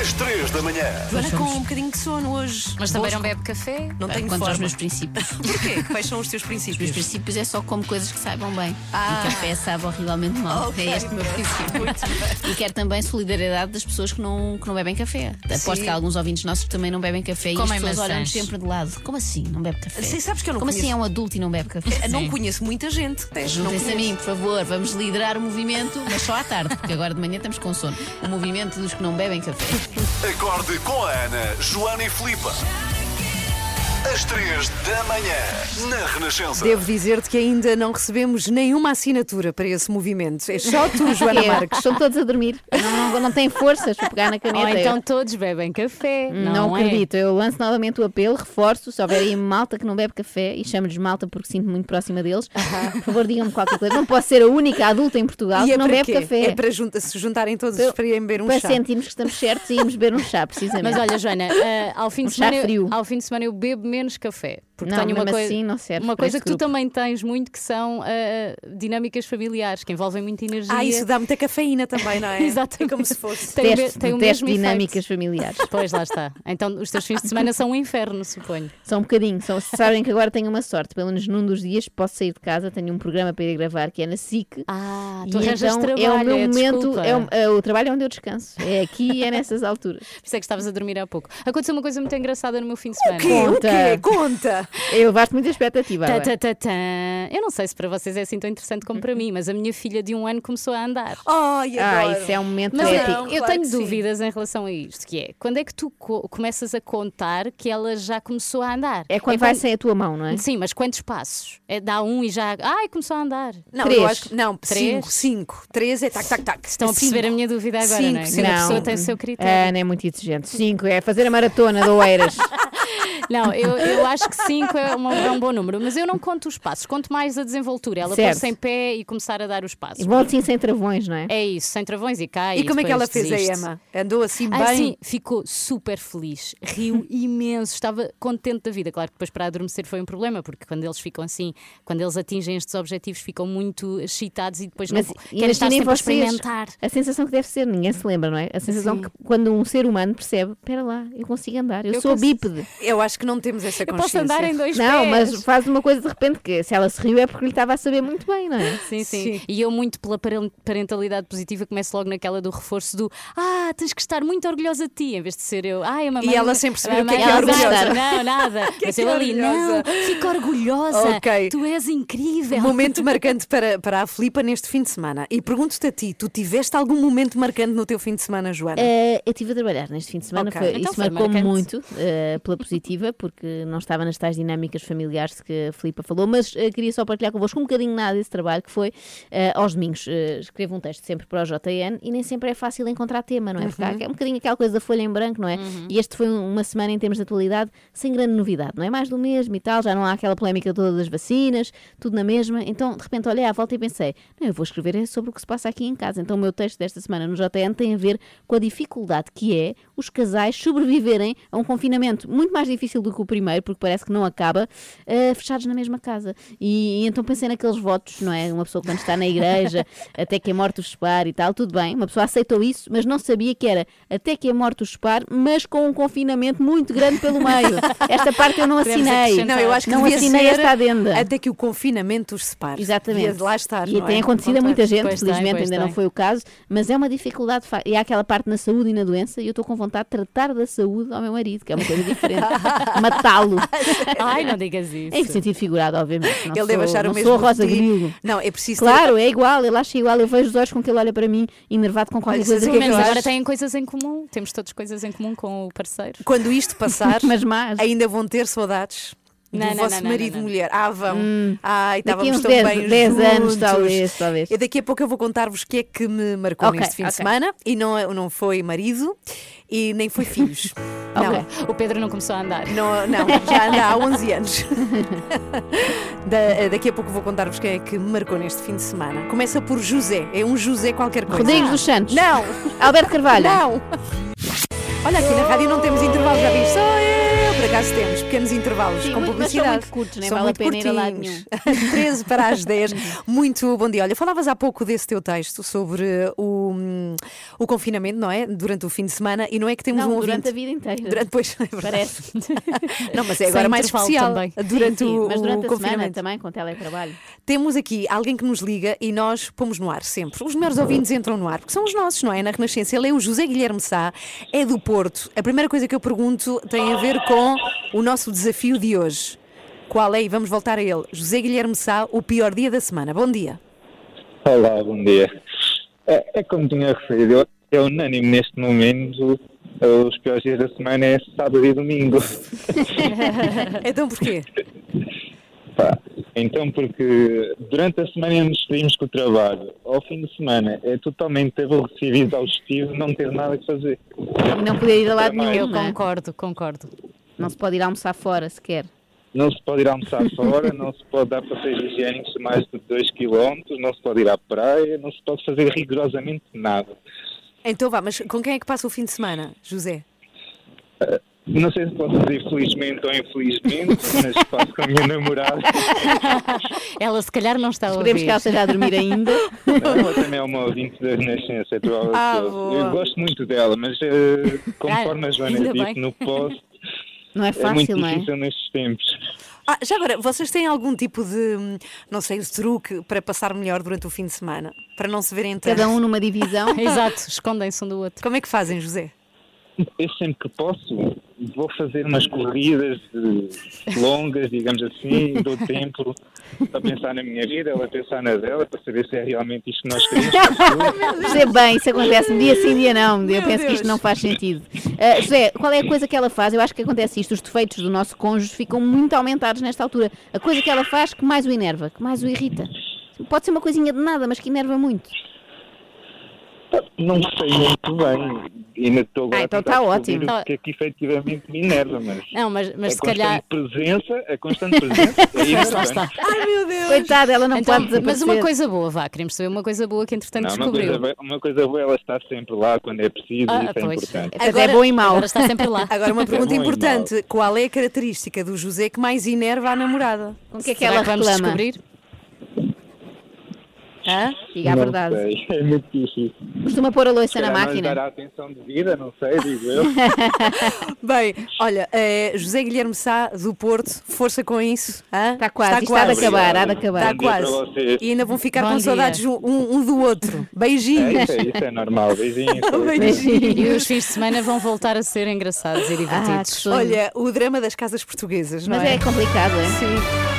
Às três da manhã. Joana, com um bocadinho de sono hoje. Mas também não bebe café? Não tenho Contra os forma. meus princípios. Porquê? Quais são os teus Os meus princípios? princípios é só como coisas que saibam bem. Ah. E café sabe horrivelmente mal. Ok, É este o meu princípio. E quero também solidariedade das pessoas que não, que não bebem café. Aposto Sim. que há alguns ouvintes nossos que também não bebem café Comem e as pessoas olham sempre de lado. Como assim? Não bebe café? Sim, sabes que eu não Como conheço. assim é um adulto e não bebe café? Não Sim. conheço muita gente. Não Juntem-se a mim, por favor, vamos liderar o movimento, mas só à tarde, porque agora de manhã estamos com sono. O movimento dos que não bebem café. Acorde com a Ana, Joana e Filipa. Às três da manhã, na Renascença. Devo dizer-te que ainda não recebemos nenhuma assinatura para esse movimento. É só tu, Joana É, Marques. Estão todos a dormir. Não, não, não têm forças para pegar na Ou caneta. então Eu- todos bebem café. Não, Não, é? acredito. Eu lanço novamente o apelo, reforço. Se houver aí malta que não bebe café e chamo-lhes malta porque sinto muito próxima deles, por favor, digam-me qualquer coisa. Não posso ser a única adulta em Portugal E que é não para bebe quê? café. É para junta- se juntarem todos Para- para irem beber um para chá. sentirmos que estamos certos e irmos beber um chá, precisamente. Mas olha, Joana, ah, ao, fim de Um chá semana, eu- frio. ao fim de semana eu bebo menos café. Porque Não, tenho uma, mesmo coi- assim não serve uma coisa que tu grupo. também tens muito, que são ah, dinâmicas familiares, que envolvem muita energia. Ah, isso dá muita cafeína também, não é? Exatamente. É como se fosse. Tem, o Teste, tem o teste mesmo dinâmicas efeito. familiares. Pois, lá está. Então os teus fins de semana são um inferno, suponho. São um bocadinho. São, sabem que agora tenho uma sorte. Pelo menos num dos dias posso sair de casa. Tenho um programa para ir gravar que é na SIC. Ah, e tu arranjas então é o trabalho, meu é, momento. É o, é o trabalho onde eu descanso. É aqui e é nessas alturas. Por isso é que estavas a dormir há pouco. Aconteceu uma coisa muito engraçada no meu fim de semana. quê? O Conta. quê? Conta! Eu levaste muita expectativa. Tá, tá, tá, tá. Eu não sei se para vocês é assim tão interessante como para mim, mas a minha filha de um ano começou a andar. Ai, Ah, isso é um momento Mas épico. eu, eu claro tenho que sim. dúvidas em relação a isto, que é quando é que tu co- começas a contar que ela já começou a andar? É quando vai sem a tua mão, não é? Sim, mas quantos passos? É, dá um e já. Ai, começou a andar. Não, Três. eu acho que. Não, Três. cinco, cinco. Três é tac, tac, tac. Estão a perceber Cinco. a minha dúvida agora, Cinco, não é? cinco. Cada Não. pessoa tem o seu critério. Ana é muito exigente. Cinco é fazer a maratona de Oeiras. Não, eu, eu acho que 5 é, uma- é um bom número, mas eu não conto os passos, conto mais a desenvoltura. Ela Certo. pôr-se em pé e começar a dar os passos. E volta assim sem travões, não é? É isso, sem travões e cai. E como é que ela depois fez a desiste. Emma? Andou assim Ah, bem? sim, ficou super feliz, riu imenso, estava contente da vida. Claro que depois para adormecer foi um problema, porque quando eles ficam assim, quando eles atingem estes objetivos, ficam muito excitados e depois Mas não querem estar sempre a experimentar. a sensação que deve ser, ninguém se lembra, não é? A sensação Sim. que quando um ser humano percebe, espera lá, eu consigo andar, eu, Eu sou consigo- bípede. Eu acho que não temos essa Eu consciência. posso andar dois Não, pés. mas faz uma coisa de repente que se ela se riu é porque lhe estava a saber muito bem, não é? Sim, sim, Sim. E eu, muito pela paren- parentalidade positiva, começo logo naquela do reforço do Ah, tens que estar muito orgulhosa de ti, em vez de ser eu. Ai, a mamãe. E ela sem perceber a o que é que é não orgulhosa. gosta." Não, nada. Que é Mas eu é ali, orgulhosa? não, fica orgulhosa. Ok. Tu és incrível. Momento marcante para, para a Filipa neste fim de semana. E pergunto-te a ti, tu tiveste algum momento marcante no teu fim de semana, Joana? Eh, eu estive a trabalhar neste fim de semana, Ok. foi, Então isso foi marcou-me marcante. muito eh, pela positiva, porque não estava nas tais dinâmicas familiares que a Filipa falou, mas eh, queria só partilhar convosco um bocadinho nada desse trabalho, que foi eh, aos domingos. eh, escrevo um texto sempre para o JN e nem sempre é fácil encontrar tema, não é? Porque há- é um bocadinho aquela coisa da folha em branco, não é? E este foi um- uma semana em termos de atualidade sem grande novidade, não é? Mais do mesmo e tal, já não há aquela polémica toda das vacinas, tudo na mesma. Então, de repente, olhei à volta e pensei, não, eu vou escrever é sobre o que se passa aqui em casa. Então, o meu texto desta semana no JN tem a ver com a dificuldade que é os casais sobreviverem a um confinamento muito mais difícil do que o primeiro, porque parece que não acaba, eh, fechados na mesma casa. E, e então pensei naqueles votos, não é? Uma pessoa quando está na igreja, até que a morte os separe e tal, tudo bem, uma pessoa aceitou isso, mas não sabia que era até que a morte os separe, mas com um confinamento muito grande pelo meio. Esta parte eu não assinei. Não, eu acho que não devia assinei ser esta adenda. até que o confinamento os separe. Exatamente. Devia lá estar, E não tem é? acontecido a muita gente, Pois tem, felizmente pois ainda não tem. foi o caso, mas é uma dificuldade. E há aquela parte na saúde e na doença, e eu estou com vontade de tratar da saúde ao meu marido, que é uma coisa diferente. Matá-lo. Ai, não digas isso. Em sentido figurado, obviamente. Não Ele sou, deve achar não o mesmo sou a Rosa de ti. Grilo. Não, é preciso ter- Claro, é igual, ele acha igual. Eu vejo os olhos com que ele olha para mim, enervado com qualquer Olha, coisa sabes que o que é eu que eu Mas faço. agora têm coisas em comum. Temos todas coisas em comum com o parceiro. Quando isto passar, Mas mais. ainda vão ter saudades do Não, vosso não, marido não, e mulher. Ah, vão. Ai, Daqui estávamos tão 10, bem 10 anos, juntos. talvez, talvez. E daqui a pouco eu vou contar-vos o que é que me marcou Ok, neste fim de ok. semana. E não, não foi marido e nem foi filhos. Não. Ok. O Pedro não começou a andar. Não, não, já anda há 11 anos. Da- daqui a pouco vou contar-vos quem é que me marcou neste fim de semana. Começa por José, é um José qualquer coisa. Rodrigues dos Santos. Não, Alberto Carvalho. não. Olha, aqui na rádio não temos intervalos, já viste? Só eu. Por acaso temos pequenos intervalos Sim, com muito- mas são publicidade. muito curtos, nem São vale a pena ir a lado curtinhos. 13 para as 10. Muito bom dia. Olha, falavas há pouco desse teu texto sobre o, hum, o confinamento, não é? Durante o fim de semana. E não é que temos Não, um durante ouvinte. a vida inteira. Durante, pois, é. Parece. Não, mas é Sem agora mais intervalo especial. também. Durante Sim, sim, o, mas durante o a semana também, com teletrabalho. Temos aqui alguém que nos liga e nós pomos no ar sempre. Os melhores ouvintes entram no ar, porque são os nossos, não é? Na Renascença. Ele é o José Guilherme Sá, é do Porto. A primeira coisa que eu pergunto tem a ver com o nosso desafio de hoje. Qual é? E vamos voltar a ele. José Guilherme Sá, o pior dia da semana. Bom dia. Olá, bom dia. É, é como tinha referido, é unânime neste momento. Os piores dias da semana é sábado e domingo. então porquê? Então, porque durante a semana nos despedimos com o trabalho. Ao fim de semana é totalmente aborrecido e exaustivo não ter nada que fazer. E não poder ir a lado nenhum. Eu não é? concordo, concordo. Não se pode ir almoçar fora sequer. Não se pode ir almoçar fora, não se pode dar passeios higiênicos de mais de 2 km, não se pode ir à praia, não se pode fazer rigorosamente nada. Então vá, mas com quem é que passa o fim de semana, José? Não sei se posso dizer felizmente ou infelizmente, mas faço com a minha namorada. Ela se calhar não está a ouvir. Esperemos que ela esteja a dormir ainda. Ela também é uma ouvinte da Renascença. é Ah, eu- gosto muito dela, mas eh, conforme a Joana disse no post, Não é é muito fácil, não é? difícil nestes tempos. Ah, já agora, vocês têm algum tipo de, não sei, truque para passar melhor durante o fim de semana? Para não se verem tanto? Cada um numa divisão. Exato, escondem-se um do outro. Como é que fazem, José? Eu sempre que posso vou fazer umas corridas eh, longas, digamos assim, dou tempo para pensar na minha vida, ela pensar na dela, para saber se é realmente isto que nós queremos. José, bem, isso acontece um dia sim, dia não. Eu Meu penso que isto não faz sentido. Ah, José, qual é a coisa que ela faz? Eu acho que acontece isto. Os defeitos do nosso cônjuge ficam muito aumentados nesta altura. A coisa que ela faz que mais o enerva, que mais o irrita. Pode ser uma coisinha de nada, mas que enerva muito. Não sei muito bem, ainda estou agora Ah, então está ótimo. o que é que efetivamente me enerva, mas Não, mas, mas a se calhar. presença, a constante presença, é Lá irritante. está. Ai, meu Deus! Coitada, ela não Então, pode desaparecer. mas uma coisa boa, vá, queremos saber uma coisa boa que entretanto Não, uma, descobriu. coisa, boa- uma coisa boa, ela está sempre lá quando é preciso, Ah, isso é pois. importante. Portanto, é bom e mau. Agora está sempre lá. Agora, uma pergunta e importante: qual é a característica do José que mais enerva a namorada? O que é que Será ela vamos reclama? descobrir? Hã? Diga a não verdade. sei, é muito difícil. Costuma pôr a louça na calhar não máquina. dará atenção de vida, não sei, digo eu. Bem, olha, eh, José Guilherme Sá, do Porto, força com isso. hã? Está quase, isto há de acabar, há de acabar. Está Bom dia para quase. vocês. E ainda vão ficar Bom com dia. saudades um, um do outro. É Beijinhos. isso, é, isso é normal. Beijinhos. Beijinhos. E os fins de semana vão voltar a ser engraçados e Ah, que divertidos. sonho. Olha, o drama das casas portuguesas, não Mas é complicado, é? Sim.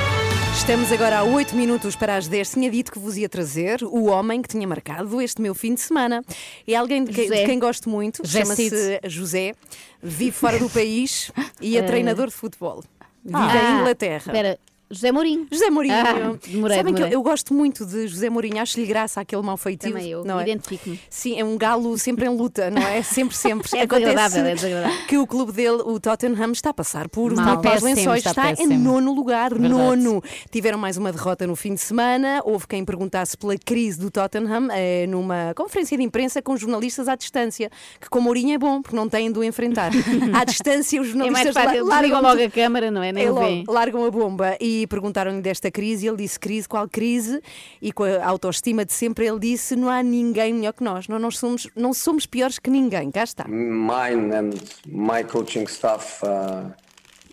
Estamos agora a 8 minutos para as 10. Tinha dito que vos ia trazer o homem que tinha marcado este meu fim de semana. É alguém de, que- de quem gosto muito, chama-se José, vive fora do país e é Eh. treinador de futebol. Vive Ah, em Inglaterra. Espera, José Mourinho. José Mourinho. Ah, demorei, Sabem que eu, demorei. eu gosto muito de José Mourinho, acho-lhe graça aquele mau feitio. Também eu, não é? identifico-me. Sim, é um galo sempre em luta, não é? Sempre, sempre. É desagradável, é desagradável. que o clube dele, o Tottenham, está a passar por Mal. Péssimo, lençóis. está Está, em nono lugar, Verdade. nono. Tiveram mais uma derrota no fim de semana. Houve quem perguntasse pela crise do Tottenham eh, numa conferência de imprensa com jornalistas à distância, que com Mourinho é bom, porque não têm de o enfrentar. à distância, os É mais jornalistas fácil, la- desligam largam logo a câmara, não é? Nem é logo, largam a bomba e perguntaram-lhe desta crise. Ele disse: crise, qual crise? E com a autoestima de sempre, ele disse: não há ninguém melhor que nós. Nós não somos, não somos piores que ninguém. Cá está. mine and my coaching staff uh,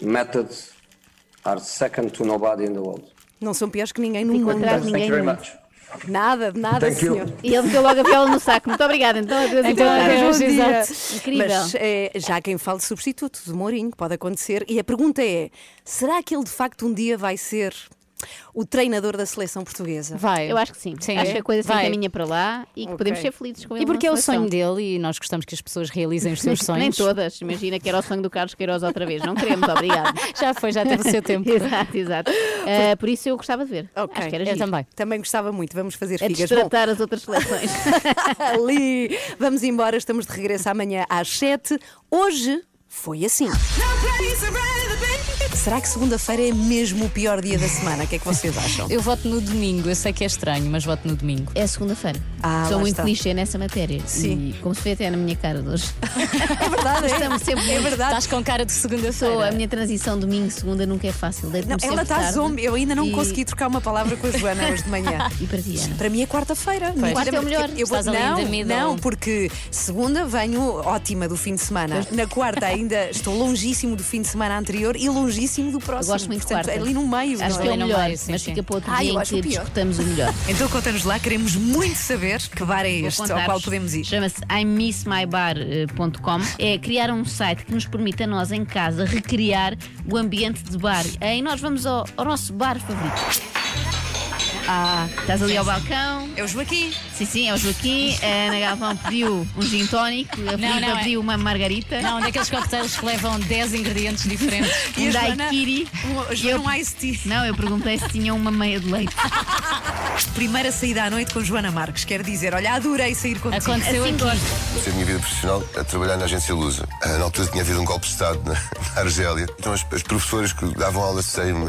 methods are second to nobody in the world. Não são piores que ninguém no mundo. Thank you ninguém. very much. Nada, de nada, Thank you. senhor. E ele meteu logo a viola no saco. Muito obrigada. Então, adeus e Então, tarde. adeus, exato. Incrível. Mas eh, já há quem fale de substituto de Mourinho, pode acontecer. E a pergunta é: será que ele de facto um dia vai ser o treinador da seleção portuguesa? Vai. Eu acho que sim. Sim, acho que a coisa se encaminha para lá e que Ok. podemos ser felizes com ele. E porque é o sonho dele e nós gostamos que as pessoas realizem os seus sonhos. Nem todas. Imagina que era o sonho do Carlos Queiroz outra vez. Não queremos, obrigado. Já foi, já teve o seu tempo. exato, exato. Ah, por isso eu gostava de ver. Ok, Acho que era Eu giro. também. Também gostava muito. Vamos fazer É figas. Bom, destratar as outras seleções. ali. Vamos embora. Estamos de regresso amanhã às 7. Hoje foi assim. Será que segunda-feira é mesmo o pior dia da semana? O que é que vocês acham? Eu voto no domingo, eu sei que é estranho, mas voto no domingo. É segunda-feira. Ah, Sou muito está. clichê nessa matéria. Sim. E como se vê até na minha cara de hoje. É verdade, é. Estamos sempre É verdade. Estás com cara de Sou, a segunda-feira. minha transição domingo-segunda nunca é fácil. Não, ela está zombie. Eu ainda não E- consegui trocar uma palavra com a Joana hoje de manhã. E para ti, Ana? Para mim é quarta-feira. Pois. Quarta é o melhor. Eu vou... Não, não, porque segunda venho ótima do fim de semana. Na quarta ainda estou longíssimo do fim de semana anterior e longíssimo do próximo. gosto muito de Portanto, quarta. ali no meio. Acho não que é é? o melhor, meio, sim, mas sim. fica para outro Ah, dia eu em que o discutamos o melhor. Então conta-nos lá, queremos muito saber que bar é este ao qual podemos ir. Chama-se imissmybar.com. É criar um site que nos permite a nós em casa recriar o ambiente de bar. E nós vamos ao, ao nosso bar favorito. Ah, estás ali ao balcão. É o Joaquim. Sim, sim, é o Joaquim. A Ana Galvão pediu um gin tónico. A Filipe não, é- pediu uma margarita. Não, daqueles coquetéis que levam 10 ingredientes diferentes. Um daiquiri. Um- a E Joana, eu- um iced tea. Não, eu perguntei se tinham uma meia de leite. Primeira saída à noite com Joana Marques. Quer dizer, olha, adorei sair contigo. Aconteceu Assim aqui. Comecei a minha vida profissional a trabalhar na agência Lusa. Ah, Na altura tinha havido um golpe de Estado na, na Argélia. Então as, as professoras que davam aulas sem uh,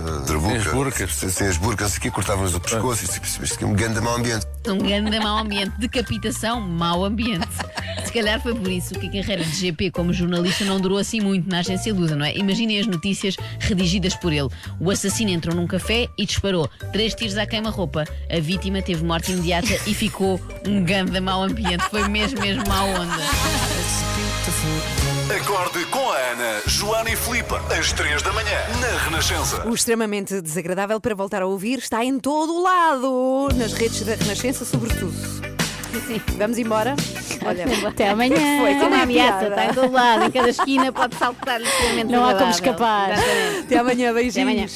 as burcas. sem, sem as burcas, aqui cortavam-nos o pescoço. Isto, isto, isto, isto é um grande mau ambiente. Um grande mau ambiente. Decapitação, mau ambiente. Se calhar foi por isso que a carreira de GP como jornalista não durou assim muito na agência Lusa, não é? Imaginem as notícias redigidas por ele. O assassino entrou num café e disparou três tiros à queima-roupa. A vítima teve morte imediata e ficou um ganda mau ambiente. Foi mesmo, mesmo má onda. Acorde com a Ana, Joana e Filipe, às 3 da manhã, na Renascença. O extremamente desagradável para voltar a ouvir está em todo o lado, nas redes da Renascença, sobretudo. Vamos embora? Olha, Até amanhã. Foi, Como a ameaça, está em todo lado, em cada esquina pode saltar extremamente Não há como escapar. Exatamente. Até amanhã, beijinhos. Até amanhã.